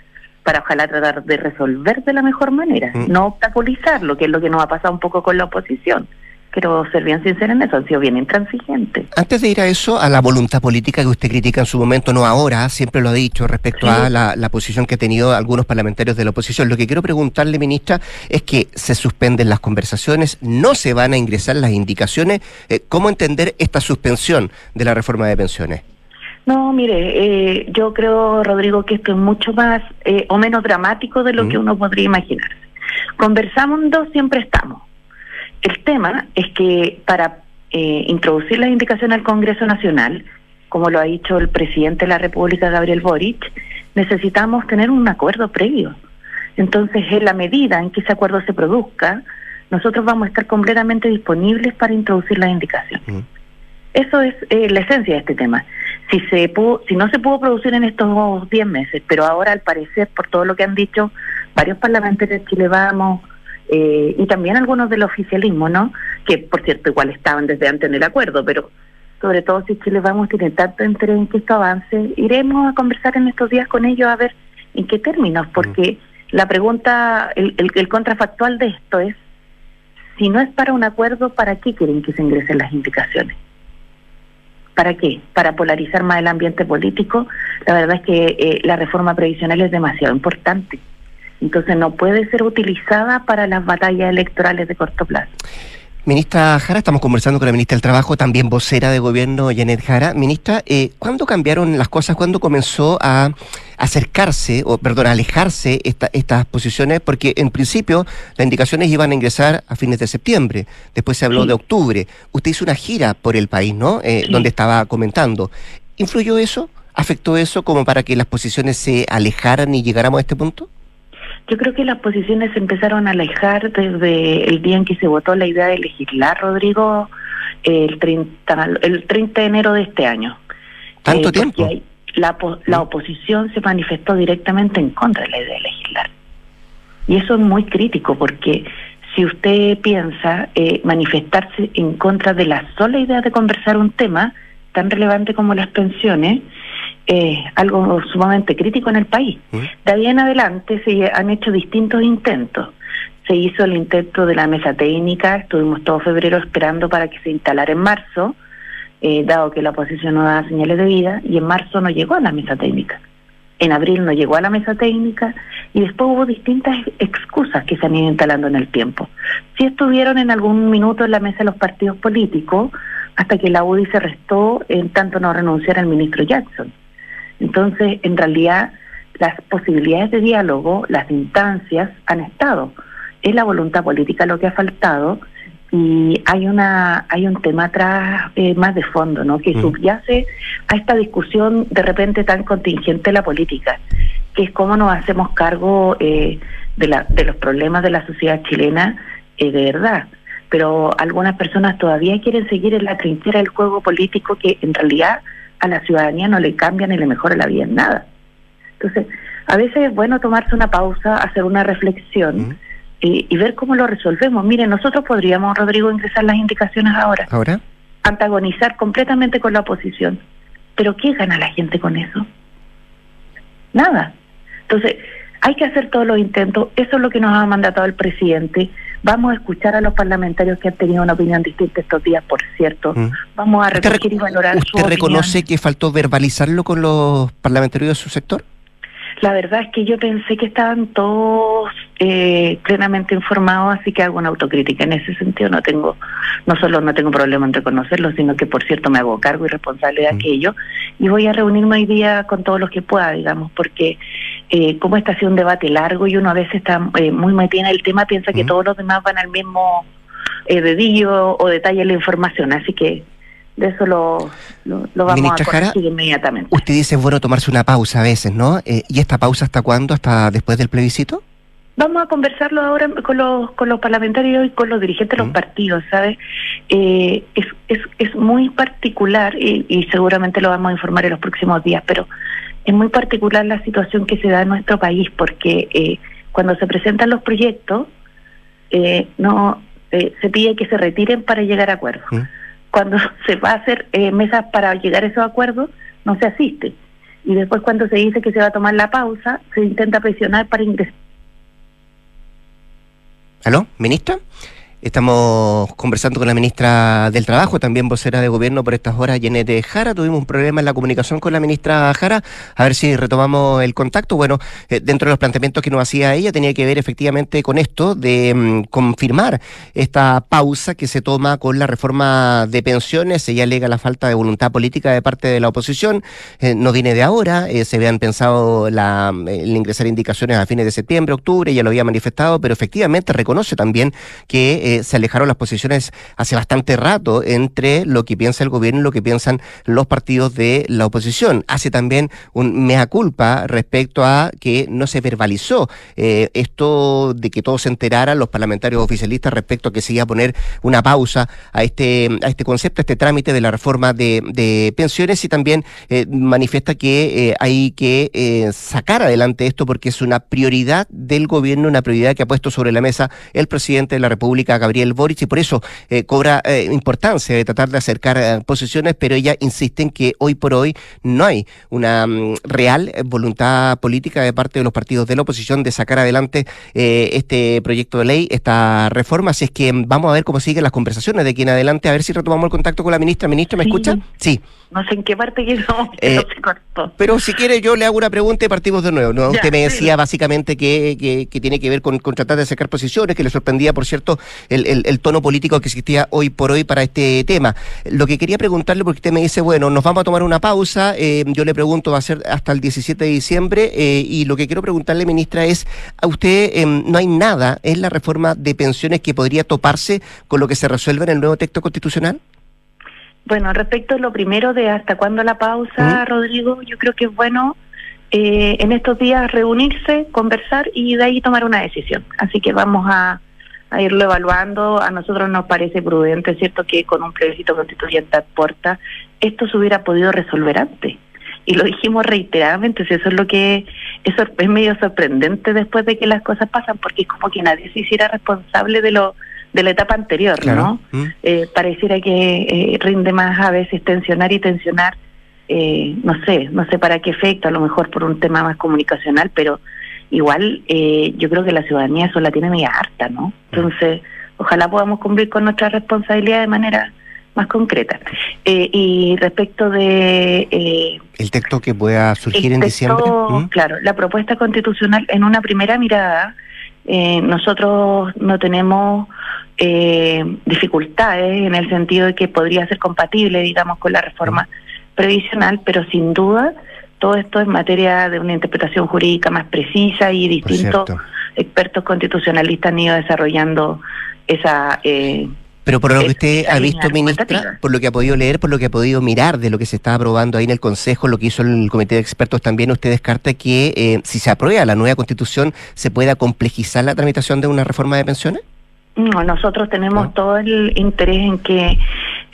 para ojalá tratar de resolver de la mejor manera, mm. no obstaculizarlo, que es lo que nos ha pasado un poco con la oposición quiero ser bien sincera en eso, han sido bien intransigentes. Antes de ir a eso, a la voluntad política que usted critica en su momento, no ahora, siempre lo ha dicho respecto a la, posición que han tenido algunos parlamentarios de la oposición. Lo que quiero preguntarle, ministra, es que se suspenden las conversaciones, no se van a ingresar las indicaciones. Eh, ¿Cómo entender esta suspensión de la reforma de pensiones? No, mire, eh, yo creo, Rodrigo, que esto es mucho más eh, o menos dramático de lo que uno podría imaginar. Conversamos dos, siempre estamos el tema es que para eh, introducir la indicación al Congreso Nacional, como lo ha dicho el presidente de la República, Gabriel Boric, necesitamos tener un acuerdo previo. Entonces, en la medida en que ese acuerdo se produzca, nosotros vamos a estar completamente disponibles para introducir la indicación. Mm. Eso es eh, la esencia de este tema. Si se pudo, si no se pudo producir en estos 10 meses, pero ahora al parecer, por todo lo que han dicho varios parlamentarios de Chile Vamos, eh, y también algunos del oficialismo, ¿no? Que por cierto igual estaban desde antes en el acuerdo, pero sobre todo si Chile vamos a tener tanto interés en que esto avance, iremos a conversar en estos días con ellos a ver en qué términos, porque la pregunta, el, el, contrafactual de esto es, si no es para un acuerdo, ¿para qué quieren que se ingresen las indicaciones? ¿Para qué? ¿Para polarizar más el ambiente político? La verdad es que eh, la reforma previsional es demasiado importante. Entonces no puede ser utilizada para las batallas electorales de corto plazo. Ministra Jara, estamos conversando con la ministra del Trabajo, también vocera de gobierno, Janet Jara. Ministra, eh, ¿cuándo cambiaron las cosas? ¿Cuándo comenzó a acercarse, o perdón, a alejarse estas posiciones? Porque en principio las indicaciones iban a ingresar a fines de septiembre, después se habló de octubre. Usted hizo una gira por el país, ¿no? Eh, donde estaba comentando. ¿Influyó eso? ¿Afectó eso como para que las posiciones se alejaran y llegáramos a este punto? Yo creo que las posiciones se empezaron a alejar desde el día en que se votó la idea de legislar, Rodrigo, el 30, el 30 de enero de este año. ¿Tanto eh, tiempo? La, la oposición se manifestó directamente en contra de la idea de legislar. Y eso es muy crítico porque si usted piensa eh, manifestarse en contra de la sola idea de conversar un tema tan relevante como las pensiones, eh, algo sumamente crítico en el país. De ahí en adelante se han hecho distintos intentos. Se hizo el intento de la mesa técnica, estuvimos todo febrero esperando para que se instalara en marzo, eh, dado que la oposición no daba señales de vida, y en marzo no llegó a la mesa técnica. En abril no llegó a la mesa técnica y después hubo distintas excusas que se han ido instalando en el tiempo. Sí estuvieron en algún minuto en la mesa los partidos políticos hasta que la UDI se restó en tanto no renunciara el ministro Jackson. Entonces, en realidad, las posibilidades de diálogo, las instancias han estado. Es la voluntad política lo que ha faltado y hay una hay un tema atrás eh, más de fondo, ¿no? Que mm. subyace a esta discusión de repente tan contingente de la política, que es cómo nos hacemos cargo eh, de, la, de los problemas de la sociedad chilena eh, de verdad. Pero algunas personas todavía quieren seguir en la trinchera del juego político que en realidad a la ciudadanía no le cambia ni le mejora la vida en nada. Entonces, a veces es bueno tomarse una pausa, hacer una reflexión y, ver cómo lo resolvemos. Mire, nosotros podríamos, Rodrigo, ingresar las indicaciones ahora. ¿Ahora? Antagonizar completamente con la oposición. Pero ¿qué gana la gente con eso? Nada. Entonces, hay que hacer todos los intentos. Eso es lo que nos ha mandatado el presidente. Vamos a escuchar a los parlamentarios que han tenido una opinión distinta estos días, por cierto. Mm. Vamos a reconocer y valorar ¿Usted reconoce que faltó verbalizarlo con los parlamentarios de su sector? La verdad es que yo pensé que estaban todos eh, plenamente informados, así que hago una autocrítica. En ese sentido no tengo, no solo no tengo problema en reconocerlo, sino que por cierto me hago cargo y responsable de mm. aquello. Y voy a reunirme hoy día con todos los que pueda, digamos, porque eh, como este ha sido un debate largo y uno a veces está eh, muy metido en el tema, piensa que todos los demás van al mismo eh, dedillo o detalle la información. Así que de eso lo, lo, vamos a corregir inmediatamente. Usted dice, bueno, tomarse una pausa a veces, ¿no? Eh, ¿Y esta pausa hasta cuándo? ¿Hasta después del plebiscito? Vamos a conversarlo ahora con los, con los parlamentarios y con los dirigentes de los partidos, ¿sabes? Eh, es, es, es muy particular y, y seguramente lo vamos a informar en los próximos días, pero es muy particular la situación que se da en nuestro país porque eh, cuando se presentan los proyectos, eh, no se pide que se retiren para llegar a acuerdos cuando se va a hacer eh, mesas para llegar a esos acuerdos, no se asiste. Y después cuando se dice que se va a tomar la pausa, se intenta presionar para ingresar. ¿Aló, ministra? Estamos conversando con la ministra del Trabajo, también vocera de gobierno por estas horas, Yenete Jara. Tuvimos un problema en la comunicación con la ministra Jara. A ver si retomamos el contacto. Bueno, eh, dentro de los planteamientos que nos hacía ella, tenía que ver efectivamente con esto de mm, confirmar esta pausa que se toma con la reforma de pensiones. Ella alega la falta de voluntad política de parte de la oposición. Eh, no viene de ahora. Eh, se habían pensado la, el ingresar indicaciones a fines de septiembre, octubre. Ya lo había manifestado, pero efectivamente reconoce también que se alejaron las posiciones hace bastante rato entre lo que piensa el gobierno y lo que piensan los partidos de la oposición. Hace también un mea culpa respecto a que no se verbalizó eh, esto de que todos se enteraran los parlamentarios oficialistas respecto a que se iba a poner una pausa a este, a este concepto, a este trámite de la reforma de, pensiones y también eh, manifiesta que eh, hay que sacar adelante esto porque es una prioridad del gobierno, una prioridad que ha puesto sobre la mesa el presidente de la República, Gabriel Boric y por eso eh, cobra eh, importancia de tratar de acercar eh, posiciones, pero ella insiste en que hoy por hoy no hay una mm, real voluntad política de parte de los partidos de la oposición de sacar adelante este proyecto de ley, esta reforma. Así es que mm, vamos a ver cómo siguen las conversaciones de aquí en adelante, a ver si retomamos el contacto con la ministra. Ministra, ¿me escucha? Sí. No sé en qué parte quedó, pero si quiere yo le hago una pregunta y partimos de nuevo. ¿no? Usted me decía básicamente que, que, tiene que ver con, con, tratar de sacar posiciones, que le sorprendía, por cierto, el, el, el, tono político que existía hoy por hoy para este tema. Lo que quería preguntarle, porque usted me dice, bueno, nos vamos a tomar una pausa, eh, yo le pregunto, va a ser hasta el 17 de diciembre, eh, y lo que quiero preguntarle, ministra, es, ¿a usted em, no hay nada en la reforma de pensiones que podría toparse con lo que se resuelve en el nuevo texto constitucional? Bueno, respecto a lo primero de hasta cuándo la pausa, Rodrigo, yo creo que es bueno eh, en estos días reunirse, conversar y de ahí tomar una decisión. Así que vamos a, irlo evaluando. A nosotros nos parece prudente, ¿cierto?, que con un plebiscito constituyente a puerta esto se hubiera podido resolver antes. Y lo dijimos reiteradamente, eso es lo que es, es medio sorprendente después de que las cosas pasan, porque es como que nadie se hiciera responsable de lo de la etapa anterior, ¿no? Mm. Eh, pareciera que eh, rinde más a veces tensionar y tensionar, eh, no sé, no sé para qué efecto, a lo mejor por un tema más comunicacional, pero igual yo creo que la ciudadanía eso la tiene muy harta, ¿no? Mm. Entonces, ojalá podamos cumplir con nuestra responsabilidad de manera más concreta. y respecto de... el texto que pueda surgir en diciembre. ¿Mm? Claro, la propuesta constitucional en una primera mirada, nosotros no tenemos eh, dificultades en el sentido de que podría ser compatible, digamos, con la reforma previsional, pero sin duda todo esto es materia de una interpretación jurídica más precisa y distintos expertos constitucionalistas han ido desarrollando esa... Eh, pero por lo que usted ha visto, ministra, por lo que ha podido leer, por lo que ha podido mirar de lo que se está aprobando ahí en el Consejo, lo que hizo el Comité de Expertos también, usted descarta que eh, si se aprueba la nueva Constitución se pueda complejizar la tramitación de una reforma de pensiones? No, nosotros tenemos todo el interés en que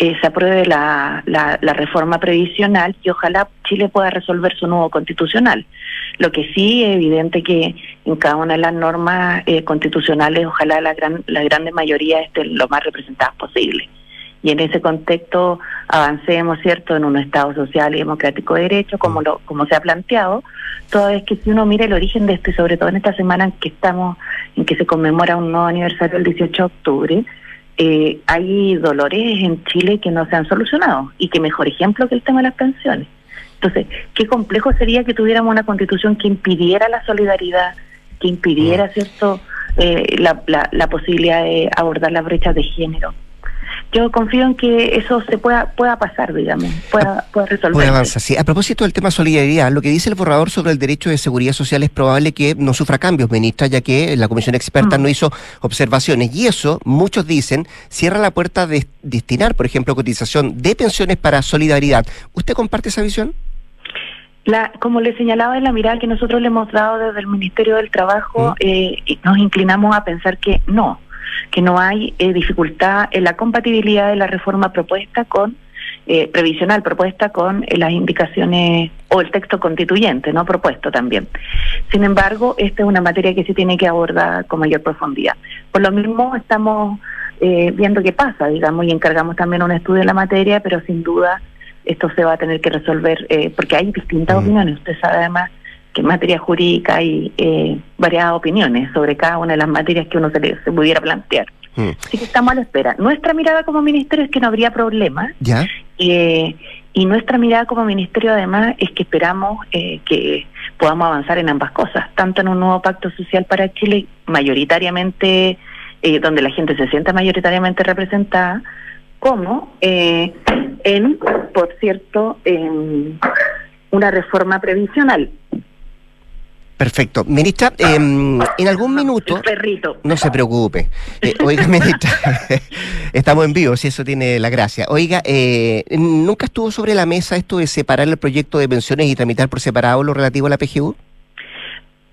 eh, se apruebe la, la, reforma previsional y ojalá Chile pueda resolver su nuevo constitucional. Lo que sí es evidente que en cada una de las normas eh, constitucionales ojalá la gran la grande mayoría estén lo más representadas posible y en ese contexto avancemos, ¿cierto?, en un Estado social y democrático de derecho, como, mm. lo, como se ha planteado, toda vez que si uno mira el origen de esto, y sobre todo en esta semana en que estamos, en que se conmemora un nuevo aniversario el 18 de octubre, eh, hay dolores en Chile que no se han solucionado y que mejor ejemplo que el tema de las pensiones. Entonces, qué complejo sería que tuviéramos una constitución que impidiera la solidaridad, que impidiera, mm. ¿cierto?, eh, la, la, la posibilidad de abordar las brechas de género yo confío en que eso se pueda pueda pasar, digamos, pueda, pueda resolver. A propósito del tema solidaridad, lo que dice el borrador sobre el derecho de seguridad social es probable que no sufra cambios, ministra, ya que la comisión experta mm. no hizo observaciones. Y eso, muchos dicen, cierra la puerta de destinar, por ejemplo, cotización de pensiones para solidaridad. ¿Usted comparte esa visión? La, como le señalaba en la mirada que nosotros le hemos dado desde el Ministerio del Trabajo, mm. eh, nos inclinamos a pensar que no que no hay eh, dificultad en la compatibilidad de la reforma propuesta con eh, previsional propuesta con eh, las indicaciones o el texto constituyente, no propuesto también. Sin embargo, esta es una materia que se tiene que abordar con mayor profundidad. Por lo mismo, estamos viendo qué pasa, digamos, y encargamos también un estudio en la materia, pero sin duda esto se va a tener que resolver porque hay distintas mm. opiniones. Usted sabe además que en materia jurídica hay eh, variadas opiniones sobre cada una de las materias que uno se, le, se pudiera plantear. Mm. Así que estamos a la espera. Nuestra mirada como ministerio es que no habría problema. ¿Ya? Eh, y nuestra mirada como ministerio además es que esperamos eh, que podamos avanzar en ambas cosas, tanto en un nuevo pacto social para Chile, mayoritariamente, eh, donde la gente se sienta mayoritariamente representada, como en, por cierto, en una reforma previsional. Perfecto. Ministra, em, en algún minuto... perrito. No se preocupe. Eh, oiga, ministra, estamos en vivo, si eso tiene la gracia. Oiga, eh, ¿nunca estuvo sobre la mesa esto de separar el proyecto de pensiones y tramitar por separado lo relativo a la PGU?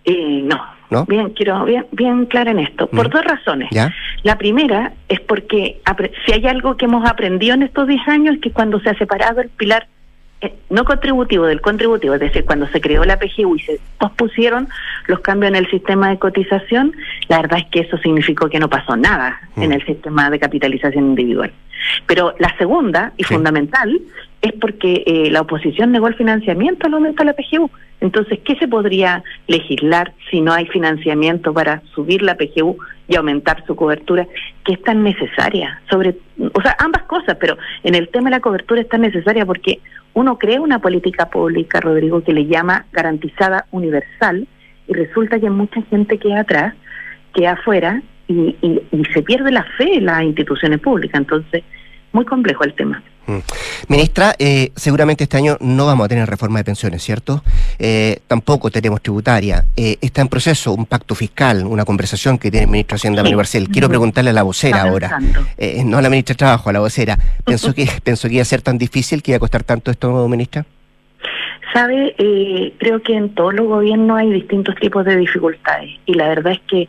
Eh, no. ¿No? Bien, quiero bien, bien clara en esto. Por dos razones. La primera es porque si hay algo que hemos aprendido en estos 10 años es que cuando se ha separado el pilar eh, no contributivo del contributivo, es decir, cuando se creó la PGU y se pospusieron los cambios en el sistema de cotización, la verdad es que eso significó que no pasó nada en mm. el sistema de capitalización individual. Pero la segunda y fundamental es porque eh, la oposición negó el financiamiento al aumento de la PGU. Entonces, ¿qué se podría legislar si no hay financiamiento para subir la PGU y aumentar su cobertura, que es tan necesaria? Sobre, o sea, ambas cosas, pero en el tema de la cobertura es tan necesaria porque uno crea una política pública, Rodrigo, que le llama garantizada universal y resulta que mucha gente queda atrás, queda afuera y, y, y se pierde la fe en las instituciones públicas. Entonces, muy complejo el tema. Mm. Ministra, eh, seguramente este año no vamos a tener reforma de pensiones, ¿cierto? Eh, tampoco tenemos tributaria. Eh, está en proceso un pacto fiscal, una conversación que tiene el ministro de Hacienda, Manuel Barcel. Quiero preguntarle a la vocera ahora, eh, no a la ministra de Trabajo, a la vocera. ¿Pensó que, pensó que iba a ser tan difícil, que iba a costar tanto esto, ministra? Sabe, eh, creo que en todos los gobiernos hay distintos tipos de dificultades y la verdad es que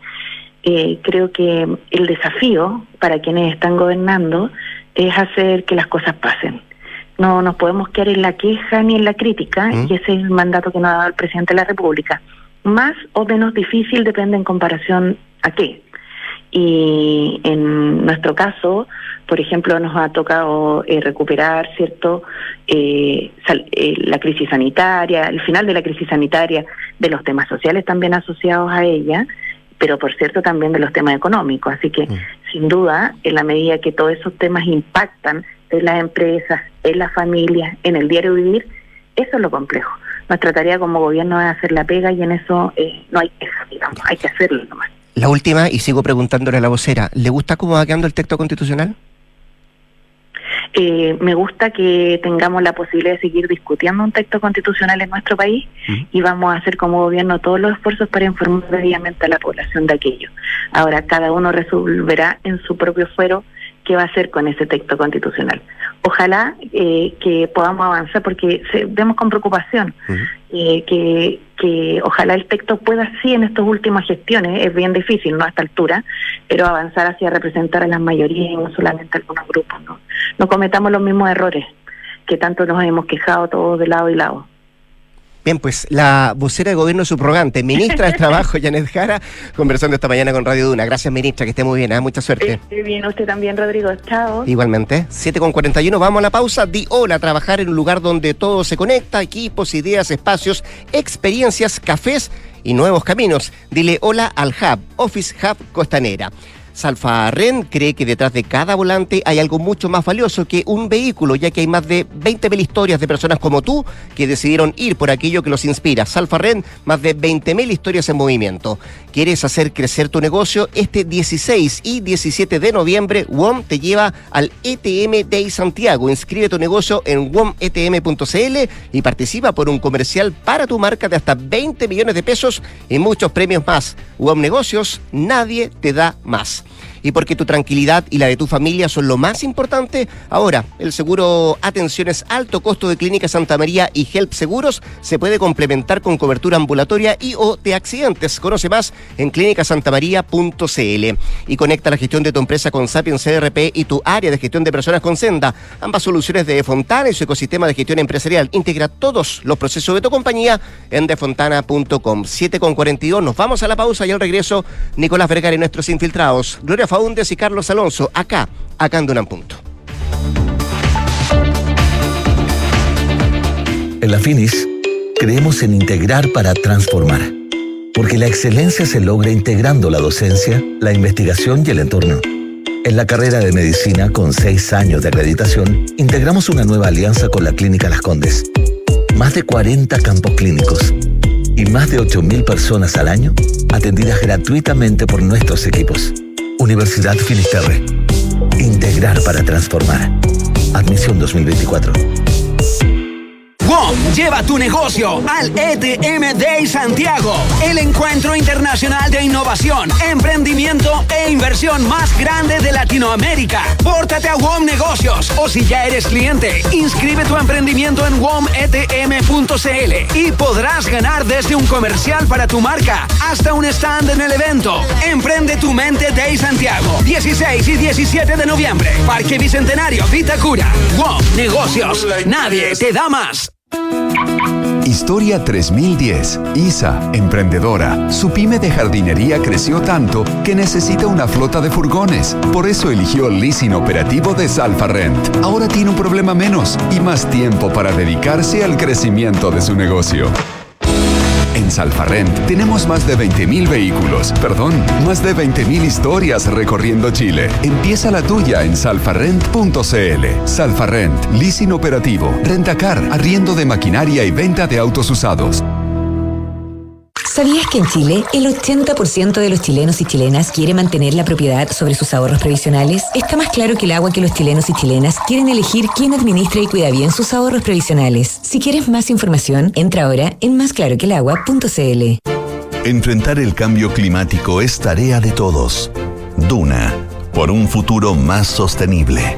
eh, creo que el desafío para quienes están gobernando es hacer que las cosas pasen. No nos podemos quedar en la queja ni en la crítica, y ese es el mandato que nos ha dado el presidente de la República. Más o menos difícil depende en comparación a qué. Y en nuestro caso, por ejemplo, nos ha tocado eh, recuperar, ¿cierto?, eh, eh, la crisis sanitaria, el final de la crisis sanitaria, de los temas sociales también asociados a ella, pero por cierto también de los temas económicos. Así que, sin duda, en la medida que todos esos temas impactan en las empresas, en las familias, en el diario vivir, eso es lo complejo. Nuestra tarea como gobierno es hacer la pega y en eso eh, no hay queja, digamos, hay que hacerlo nomás. La última, y sigo preguntándole a la vocera, ¿le gusta cómo va quedando el texto constitucional? Eh, me gusta que tengamos la posibilidad de seguir discutiendo un texto constitucional en nuestro país y vamos a hacer como gobierno todos los esfuerzos para informar debidamente a la población de aquello. Ahora, cada uno resolverá en su propio fuero qué va a hacer con ese texto constitucional. Ojalá eh, que podamos avanzar porque se, vemos con preocupación eh, que, que ojalá el texto pueda sí en estas últimas gestiones, es bien difícil, no a esta altura, pero avanzar hacia representar a las mayorías y no solamente a algunos grupos. ¿no? no cometamos los mismos errores que tanto nos hemos quejado todos de lado y lado. Bien, pues la vocera de gobierno subrogante, ministra de Trabajo, Janet Jara, conversando esta mañana con Radio Duna. Gracias, ministra, que esté muy bien, ¿eh? mucha suerte. Esté bien, usted también, Rodrigo. Chao. Igualmente. 7 con 41, vamos a la pausa. Di hola trabajar en un lugar donde todo se conecta, equipos, ideas, espacios, experiencias, cafés y nuevos caminos. Dile hola al Hub, Office Hub Costanera. Salfarren cree que detrás de cada volante hay algo mucho más valioso que un vehículo, ya que hay más de 20.000 historias de personas como tú que decidieron ir por aquello que los inspira. Salfarren, más de 20.000 historias en movimiento. ¿Quieres hacer crecer tu negocio? Este 16 y 17 de noviembre, WOM te lleva al ETM Day Santiago. Inscribe tu negocio en wometm.cl y participa por un comercial para tu marca de hasta 20 millones de pesos y muchos premios más. WOM Negocios, nadie te da más y porque tu tranquilidad y la de tu familia son lo más importante, ahora el seguro Atenciones Alto Costo de Clínica Santa María y Help Seguros se puede complementar con cobertura ambulatoria y o de accidentes. Conoce más en clínicasantamaría.cl y conecta la gestión de tu empresa con Sapien CRP y tu área de gestión de personas con Senda. Ambas soluciones de Fontana y su ecosistema de gestión empresarial. Integra todos los procesos de tu compañía en defontana.com. 7 con 42. Nos vamos a la pausa y al regreso Nicolás Vergara y nuestros infiltrados. Gloria Faúndez y Carlos Alonso, acá, acá en Punto. En la Finis, creemos en integrar para transformar. Porque la excelencia se logra integrando la docencia, la investigación y el entorno. En la carrera de medicina, con seis años de acreditación, integramos una nueva alianza con la Clínica Las Condes. Más de 40 campos clínicos y más de 8.000 personas al año atendidas gratuitamente por nuestros equipos. Universidad Finisterre. Integrar para transformar. Admisión 2024. WOM lleva tu negocio al ETM Day Santiago, el encuentro internacional de innovación, emprendimiento e inversión más grande de Latinoamérica. Pórtate a WOM Negocios o si ya eres cliente, inscribe tu emprendimiento en wometm.cl y podrás ganar desde un comercial para tu marca hasta un stand en el evento. Emprende tu mente Day Santiago, 16 y 17 de noviembre, Parque Bicentenario, Vitacura. WOM Negocios, nadie te da más. Historia 3010. Isa, emprendedora. Su pyme de jardinería creció tanto que necesita una flota de furgones. Por eso eligió el leasing operativo de Salfa Rent. Ahora tiene un problema menos y más tiempo para dedicarse al crecimiento de su negocio. En Salfarrent tenemos más de 20.000 vehículos, perdón, más de 20.000 historias recorriendo Chile. Empieza la tuya en salfarrent.cl. Salfarrent, leasing operativo, rentacar, arriendo de maquinaria y venta de autos usados. ¿Sabías que en Chile el 80% de los chilenos y chilenas quiere mantener la propiedad sobre sus ahorros previsionales? Está más claro que el agua que los chilenos y chilenas quieren elegir quién administra y cuida bien sus ahorros previsionales. Si quieres más información, entra ahora en másclaroquelagua.cl. Enfrentar el cambio climático es tarea de todos. Duna, por un futuro más sostenible.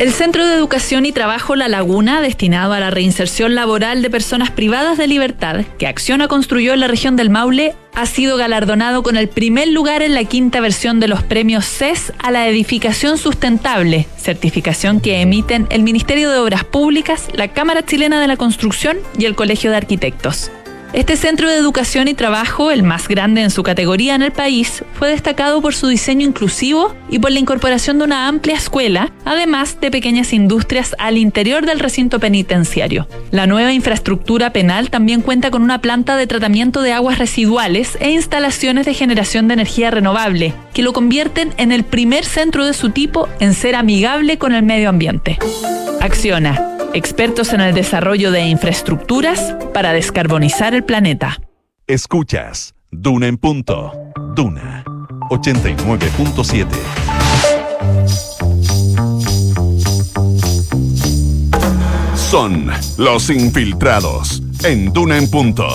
El Centro de Educación y Trabajo La Laguna, destinado a la reinserción laboral de personas privadas de libertad, que Acciona construyó en la región del Maule, ha sido galardonado con el primer lugar en la quinta versión de los premios CES a la edificación sustentable, certificación que emiten el Ministerio de Obras Públicas, la Cámara Chilena de la Construcción y el Colegio de Arquitectos. Este centro de educación y trabajo, el más grande en su categoría en el país, fue destacado por su diseño inclusivo y por la incorporación de una amplia escuela, además de pequeñas industrias al interior del recinto penitenciario. La nueva infraestructura penal también cuenta con una planta de tratamiento de aguas residuales e instalaciones de generación de energía renovable, que lo convierten en el primer centro de su tipo en ser amigable con el medio ambiente. Acciona expertos en el desarrollo de infraestructuras para descarbonizar el planeta. Escuchas Duna en punto. Duna 89.7. Son los infiltrados en Duna en punto.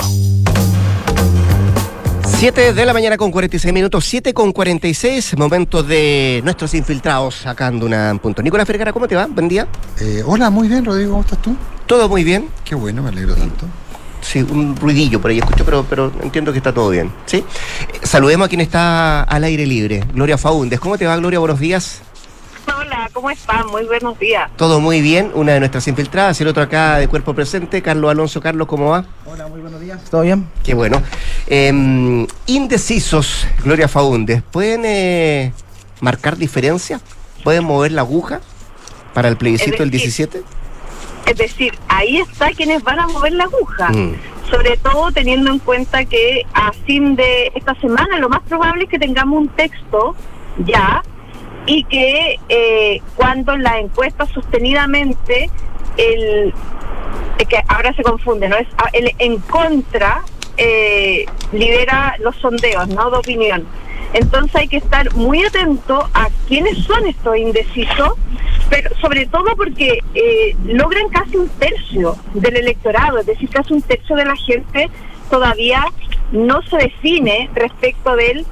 7 de la mañana con 46 minutos, 7 con 46, momento de nuestros infiltrados acá en Duna en punto. Nicolás Vergara, ¿cómo te va? Buen día. Eh, hola, muy bien, Rodrigo, ¿cómo estás tú? Todo muy bien. Qué bueno, me alegro tanto. Sí, un ruidillo por ahí escucho, pero, pero entiendo que está todo bien. ¿sí? Saludemos a quien está al aire libre, Gloria Faúndes. ¿Cómo te va, Gloria? Buenos días. Hola, ¿cómo están? Muy buenos días. Todo muy bien, una de nuestras infiltradas, el otro acá de cuerpo presente, Carlos Alonso. Carlos, ¿cómo va? Hola, muy buenos días. ¿Todo bien? Qué bueno. Eh, indecisos, Gloria Faúndes, ¿pueden eh, marcar diferencia? ¿Pueden mover la aguja para el plebiscito del 17? Es decir, ahí está quienes van a mover la aguja. Mm. Sobre todo teniendo en cuenta que a fin de esta semana lo más probable es que tengamos un texto ya y que eh, cuando la encuesta sostenidamente el es que ahora se confunde no es ah, el en contra eh, lidera los sondeos no de opinión entonces hay que estar muy atento a quiénes son estos indecisos pero sobre todo porque eh, logran casi un tercio del electorado es decir casi un tercio de la gente todavía no se define respecto del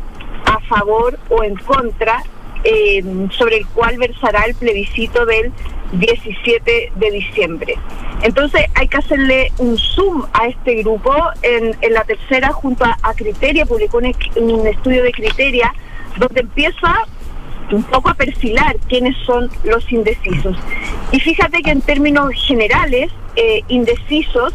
a favor o en contra eh, sobre el cual versará el plebiscito del 17 de diciembre. Entonces hay que hacerle un zoom a este grupo. En, en la tercera, junto a, a Criteria, publicó un, un estudio de Criteria donde empieza un poco a perfilar quiénes son los indecisos. Y fíjate que en términos generales, eh, indecisos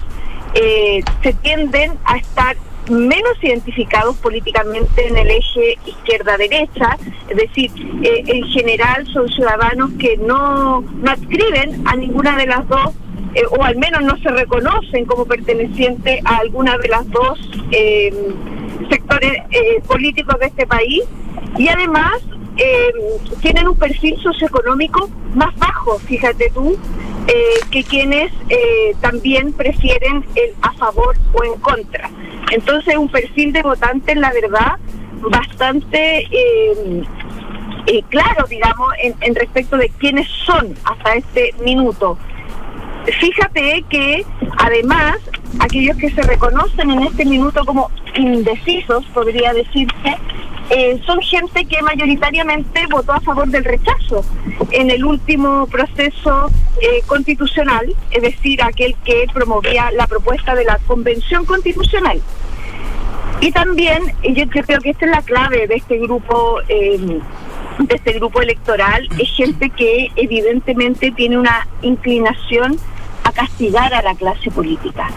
eh, se tienden a estar menos identificados políticamente en el eje izquierda-derecha, es decir, eh, en general son ciudadanos que no, no adscriben a ninguna de las dos, eh, o al menos no se reconocen como pertenecientes a alguna de las dos eh, sectores eh, políticos de este país, y además eh, tienen un perfil socioeconómico más bajo, fíjate tú, que quienes también prefieren el a favor o en contra. Entonces, un perfil de votantes, la verdad, bastante eh, eh, claro, digamos, en, en respecto de quiénes son hasta este minuto. Fíjate que además aquellos que se reconocen en este minuto como indecisos, podría decirse, eh, son gente que mayoritariamente votó a favor del rechazo en el último proceso eh, constitucional, es decir, aquel que promovía la propuesta de la Convención Constitucional. Y también, yo creo que esta es la clave de este grupo, eh, de este grupo electoral, es gente que evidentemente tiene una inclinación a castigar a la clase política.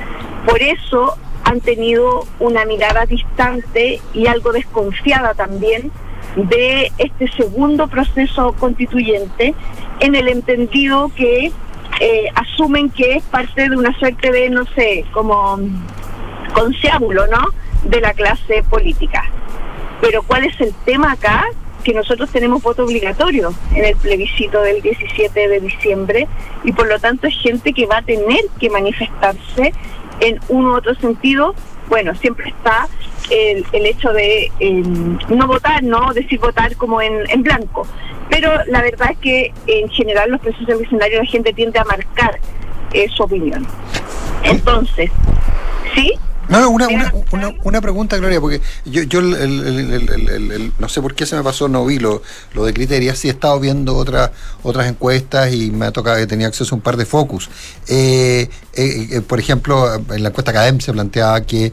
Por eso han tenido una mirada distante y algo desconfiada también de este segundo proceso constituyente, en el entendido que eh, asumen que es parte de una suerte de, no sé, como concébulo, ¿no? De la clase política. Pero ¿cuál es el tema acá? Que nosotros tenemos voto obligatorio en el plebiscito del 17 de diciembre y por lo tanto es gente que va a tener que manifestarse en un u otro sentido bueno, siempre está el, el hecho de eh, no votar, ¿no? Decir votar como en, en blanco. Pero la verdad es que en general los procesos eleccionarios la gente tiende a marcar eh, su opinión. Entonces, ¿sí? No, una, una, una, una pregunta, Gloria, porque yo, yo el, no sé por qué se me pasó, no vi lo, lo de criterias, sí he estado viendo otras otras encuestas y me ha tocado, he tenido acceso a un par de focus. Eh, eh, eh, por ejemplo, en la encuesta Academ se planteaba que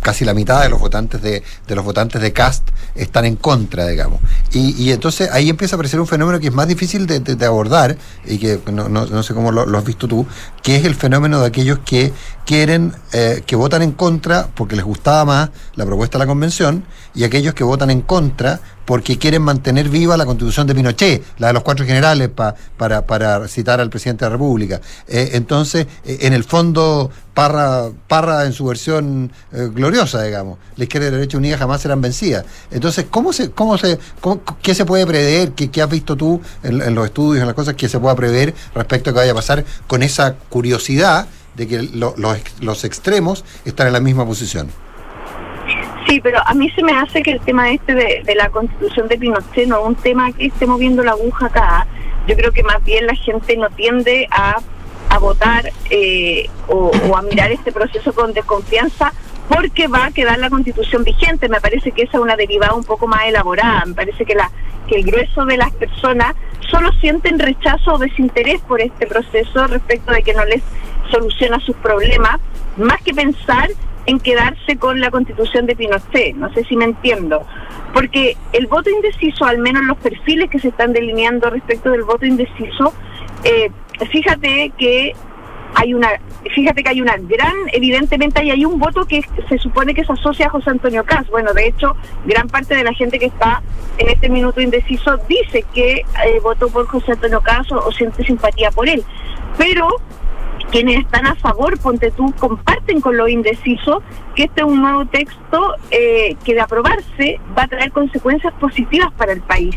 casi la mitad de los votantes de, de los votantes de Cast están en contra, digamos. Y, y entonces ahí empieza a aparecer un fenómeno que es más difícil de, de- de abordar y que no, no- no sé cómo lo, lo has visto tú, que es el fenómeno de aquellos que quieren, eh, que votan en contra porque les gustaba más la propuesta de la convención y aquellos que votan en contra porque quieren mantener viva la constitución de Pinochet, la de los cuatro generales, pa- para, para citar al presidente de la República. Eh, entonces, eh, en el fondo, Parra, Parra en su versión eh, gloriosa, digamos, la izquierda y la derecha unida jamás serán vencidas. Entonces, ¿cómo se, cómo se, cómo- ¿qué se puede prever? ¿Qué, qué has visto tú en, en los estudios, en las cosas que se pueda prever respecto a que vaya a pasar con esa curiosidad de que lo- los, los extremos están en la misma posición? Sí, pero a mí se me hace que el tema este de, de la constitución de Pinochet no es un tema que esté moviendo la aguja acá. Yo creo que más bien la gente no tiende a, a votar eh, o, o a mirar este proceso con desconfianza porque va a quedar la constitución vigente. Me parece que esa es una derivada un poco más elaborada. Me parece que, la, que el grueso de las personas solo sienten rechazo o desinterés por este proceso respecto de que no les soluciona sus problemas, más que pensar en quedarse con la constitución de Pinochet. No sé si me entiendo. Porque el voto indeciso, al menos los perfiles que se están delineando respecto del voto indeciso, eh, fíjate que hay una fíjate que hay una gran evidentemente ahí hay un voto que se supone que se asocia a José Antonio Caz bueno de hecho gran parte de la gente que está en este minuto indeciso dice que eh, votó por José Antonio Caz o, o siente simpatía por él pero quienes están a favor, ponte tú, comparten con los indecisos que este es un nuevo texto eh, que de aprobarse va a traer consecuencias positivas para el país.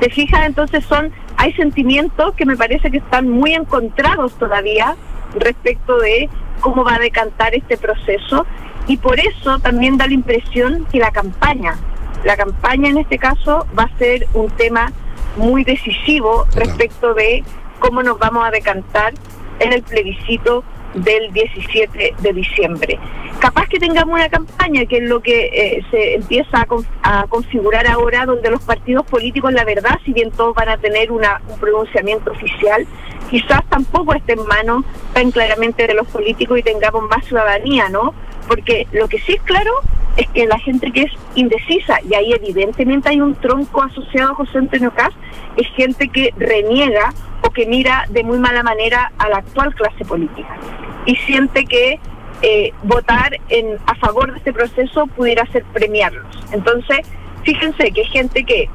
¿Te fijas? Entonces son, hay sentimientos que me parece que están muy encontrados todavía respecto de cómo va a decantar este proceso y por eso también da la impresión que la campaña, la campaña en este caso va a ser un tema muy decisivo respecto de cómo nos vamos a decantar en el plebiscito del 17 de diciembre. Capaz que tengamos una campaña, que es lo que eh, se empieza a, a configurar ahora, donde los partidos políticos, la verdad, si bien todos van a tener una, un pronunciamiento oficial, quizás tampoco esté en manos tan claramente de los políticos y tengamos más ciudadanía, ¿no? Porque lo que sí es claro es que la gente que es indecisa, y ahí evidentemente hay un tronco asociado a José Antonio Caz, es gente que reniega o que mira de muy mala manera a la actual clase política y siente que eh, votar a favor de este proceso pudiera ser premiarlos. Entonces, fíjense que hay gente que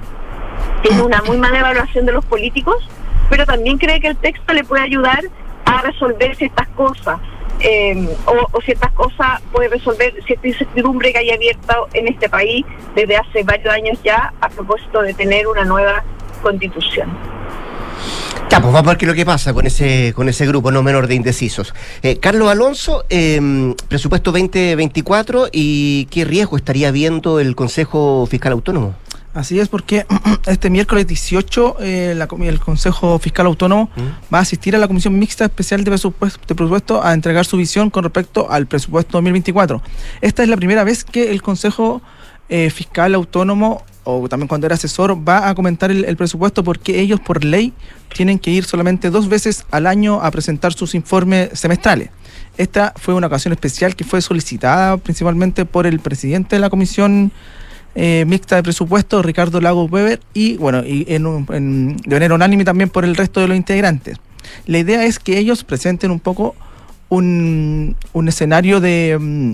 tiene una muy mala evaluación de los políticos, pero también cree que el texto le puede ayudar a resolver ciertas cosas. Eh, o, o ciertas cosas puede resolver cierta incertidumbre que hay abierta en este país desde hace varios años ya a propósito de tener una nueva constitución. Ya, pues vamos a ver qué es lo que pasa con ese, con ese grupo no menor de indecisos. Eh, Carlos Alonso, eh, presupuesto 2024 y qué riesgo estaría viendo el Consejo Fiscal Autónomo. Así es, porque este miércoles 18 eh, la el Consejo Fiscal Autónomo va a asistir a la Comisión Mixta Especial de Presupuesto, de Presupuesto a entregar su visión con respecto al presupuesto 2024. Esta es la primera vez que el Consejo eh, Fiscal Autónomo, o también cuando era asesor, va a comentar el, el presupuesto porque ellos por ley tienen que ir solamente dos veces al año a presentar sus informes semestrales. Esta fue una ocasión especial que fue solicitada principalmente por el presidente de la Comisión eh, mixta de presupuesto, Ricardo Lagos Weber, y bueno, y en, en- de manera unánime también por el resto de los integrantes. La idea es que ellos presenten un poco un, un escenario de, mm,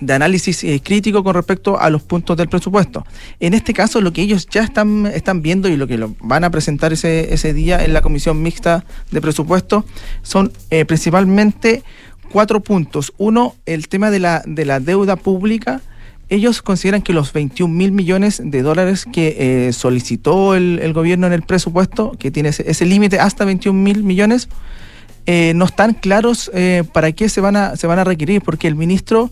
de análisis eh, crítico con respecto a los puntos del presupuesto. En este caso, lo que ellos ya están, están viendo y lo que lo van a presentar ese, ese día en la comisión mixta de presupuesto son eh, principalmente cuatro puntos. Uno, el tema de la, de la deuda pública. Ellos consideran que los 21 mil millones de dólares que eh, solicitó el, el gobierno en el presupuesto, que tiene ese, ese límite hasta 21 mil millones, eh, no están claros eh, para qué se van a, se van a requerir, porque el ministro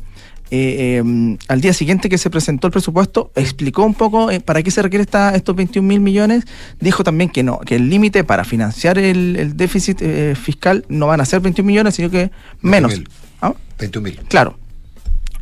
eh, eh, al día siguiente que se presentó el presupuesto, explicó un poco eh, para qué se requiere esta, estos 21 mil millones. Dijo también que no, que el límite para financiar el, el déficit eh, fiscal no van a ser 21 millones, sino que menos. 21.000. ¿Ah? 21.000. Claro.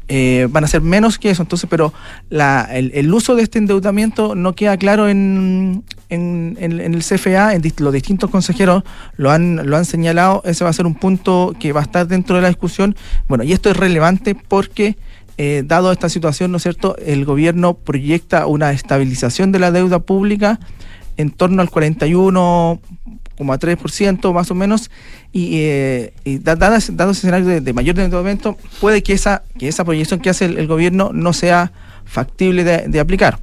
Eh, van a ser menos que eso. Entonces, pero el, uso de este endeudamiento no queda claro en, el CFA. Los distintos consejeros lo han, señalado. Ese va a ser un punto que va a estar dentro de la discusión. Bueno, y esto es relevante porque, eh, dado esta situación, ¿no es cierto?, el gobierno proyecta una estabilización de la deuda pública en torno al 41,3% más o menos y, eh, y da- dado, ese- escenario de, de mayor endeudamiento puede que esa, que esa proyección que hace el, gobierno no sea factible de, de aplicar.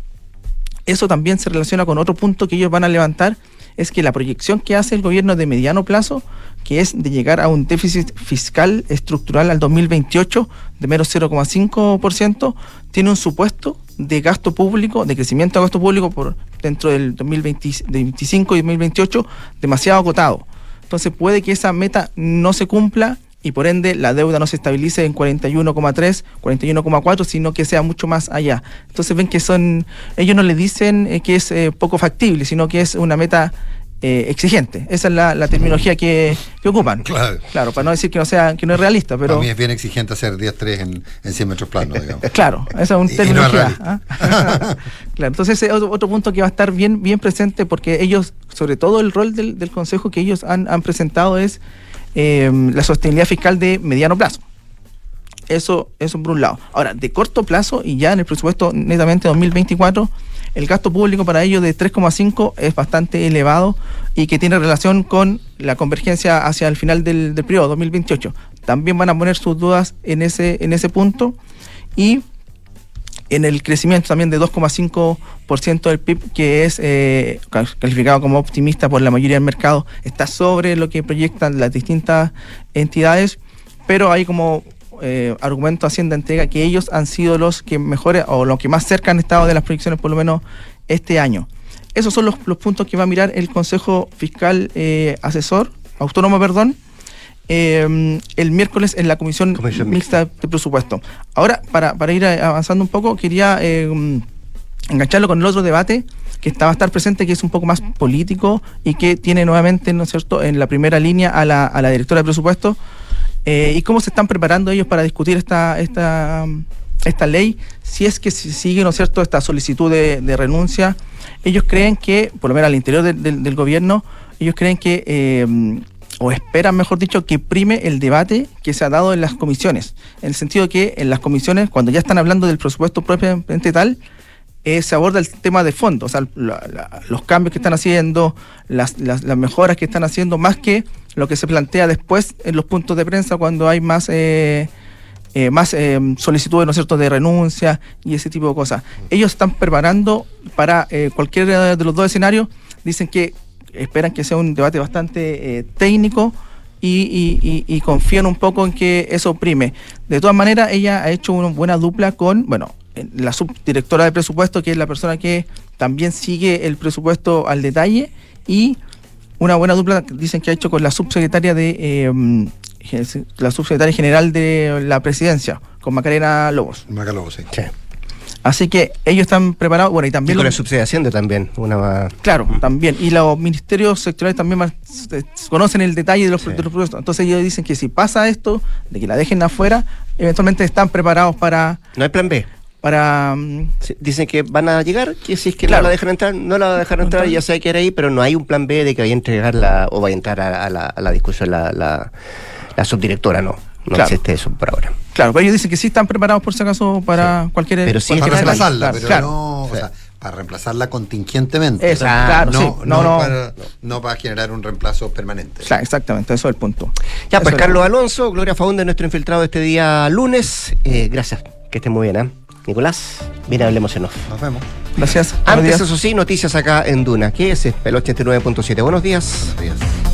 Eso también se relaciona con otro punto que ellos van a levantar, es que la proyección que hace el gobierno de mediano plazo, que es de llegar a un déficit fiscal estructural al 2028 de mero 0,5%, tiene un supuesto de gasto público, de crecimiento de gasto público por dentro del 2025 y 2028 demasiado acotado. Entonces puede que esa meta no se cumpla y por ende la deuda no se estabilice en 41,3, 41,4, sino que sea mucho más allá. Entonces ven que son, ellos no le dicen eh, que es eh, poco factible, sino que es una meta eh, exigente. Esa es la, la terminología que, que ocupan. Claro. para no decir que no sea, que no es realista, pero Para mí es bien exigente hacer 10-3 en, en 100 metros planos, digamos. Claro, esa es un Y- y no realista. ¿ah? claro, entonces ese es otro, otro punto que va a estar bien, bien presente porque ellos, sobre todo el rol del, del Consejo que ellos han, han presentado es eh, la sostenibilidad fiscal de mediano plazo. Eso, eso por un lado. Ahora, de corto plazo y ya en el presupuesto netamente 2024, el gasto público para ellos de 3,5 es bastante elevado y que tiene relación con la convergencia hacia el final del, periodo 2028. También van a poner sus dudas en ese, en ese punto y en el crecimiento también de 2,5% del PIB, que es eh, cal- calificado como optimista por la mayoría del mercado, está sobre lo que proyectan las distintas entidades, pero hay como eh, argumento Hacienda entrega que ellos han sido los que mejores o los que más cerca han estado de las proyecciones, por lo menos este año. Esos son los, los puntos que va a mirar el Consejo Fiscal eh, Asesor, Autónomo, perdón, eh, el miércoles en la Comisión, Mixta de Presupuesto. Ahora, para, para ir eh, avanzando un poco, quería engancharlo con el otro debate que está, va a estar presente, que es un poco más político y que tiene nuevamente, ¿no es cierto?, en la primera línea a la, a la directora de presupuesto. Eh, y cómo se están preparando ellos para discutir esta, esta, esta ley, si es que sigue, ¿no es cierto?, esta solicitud de, de renuncia. Ellos creen que, por lo menos al interior del- gobierno, ellos creen que eh, o esperan, mejor dicho, que prime el debate que se ha dado en las comisiones. En el sentido que en las comisiones, cuando ya están hablando del presupuesto propiamente tal, eh, se aborda el tema de fondo, o sea, la- los cambios que están haciendo, las, las- las mejoras que están haciendo, más que lo que se plantea después en los puntos de prensa cuando hay más... eh, eh, más eh, solicitudes, ¿no es cierto?, de renuncia y ese tipo de cosas. Ellos están preparando para eh, cualquiera de los dos escenarios. Dicen que esperan que sea un debate bastante eh, técnico y, y- y- confían un poco en que eso prime. De todas maneras, ella ha hecho una buena dupla con, bueno, la subdirectora de presupuesto, que es la persona que también sigue el presupuesto al detalle, y una buena dupla dicen que ha hecho con la subsecretaria de eh, gen- la subsecretaria general de la presidencia, con Macarena Lobos. Maca Lobos, sí. Así que ellos están preparados, bueno, y también Y con los- la subsidia Hacienda también, una más... Claro, también. Y los ministerios sectoriales también más, eh, conocen el detalle de los, de los proyectos. Entonces ellos dicen que si pasa esto, de que la dejen afuera, eventualmente están preparados para... No hay plan B. Para... mm, Sí, Dicen que van a llegar, que si es que Claro. no la dejan entrar, no la dejan entrar, ya se quiere ahí, pero no hay un plan B de que vaya a entregarla o vaya a entrar a, a la, a la discusión la, la, la subdirectora, no. No Claro. existe eso por ahora. Claro, pero ellos dicen que sí están preparados por si acaso para cualquier... Pero sí para reemplazarla, Claro, pero claro. no, o sea, para reemplazarla contingentemente. Eso, claro, no, sí. no, No, no. Para, no para generar un reemplazo permanente. Claro, exactamente, eso es el punto. Ya, pues Eso es- Carlos Alonso, Gloria Faunde, nuestro infiltrado este día lunes. Eh, gracias, que estén muy bien, ¿eh? Nicolás, bien, hablemos en off. Nos vemos. Gracias. Buenos Antes, días. eso sí, noticias acá en Duna. ¿Qué es el 89.7? Buenos días. Buenos días.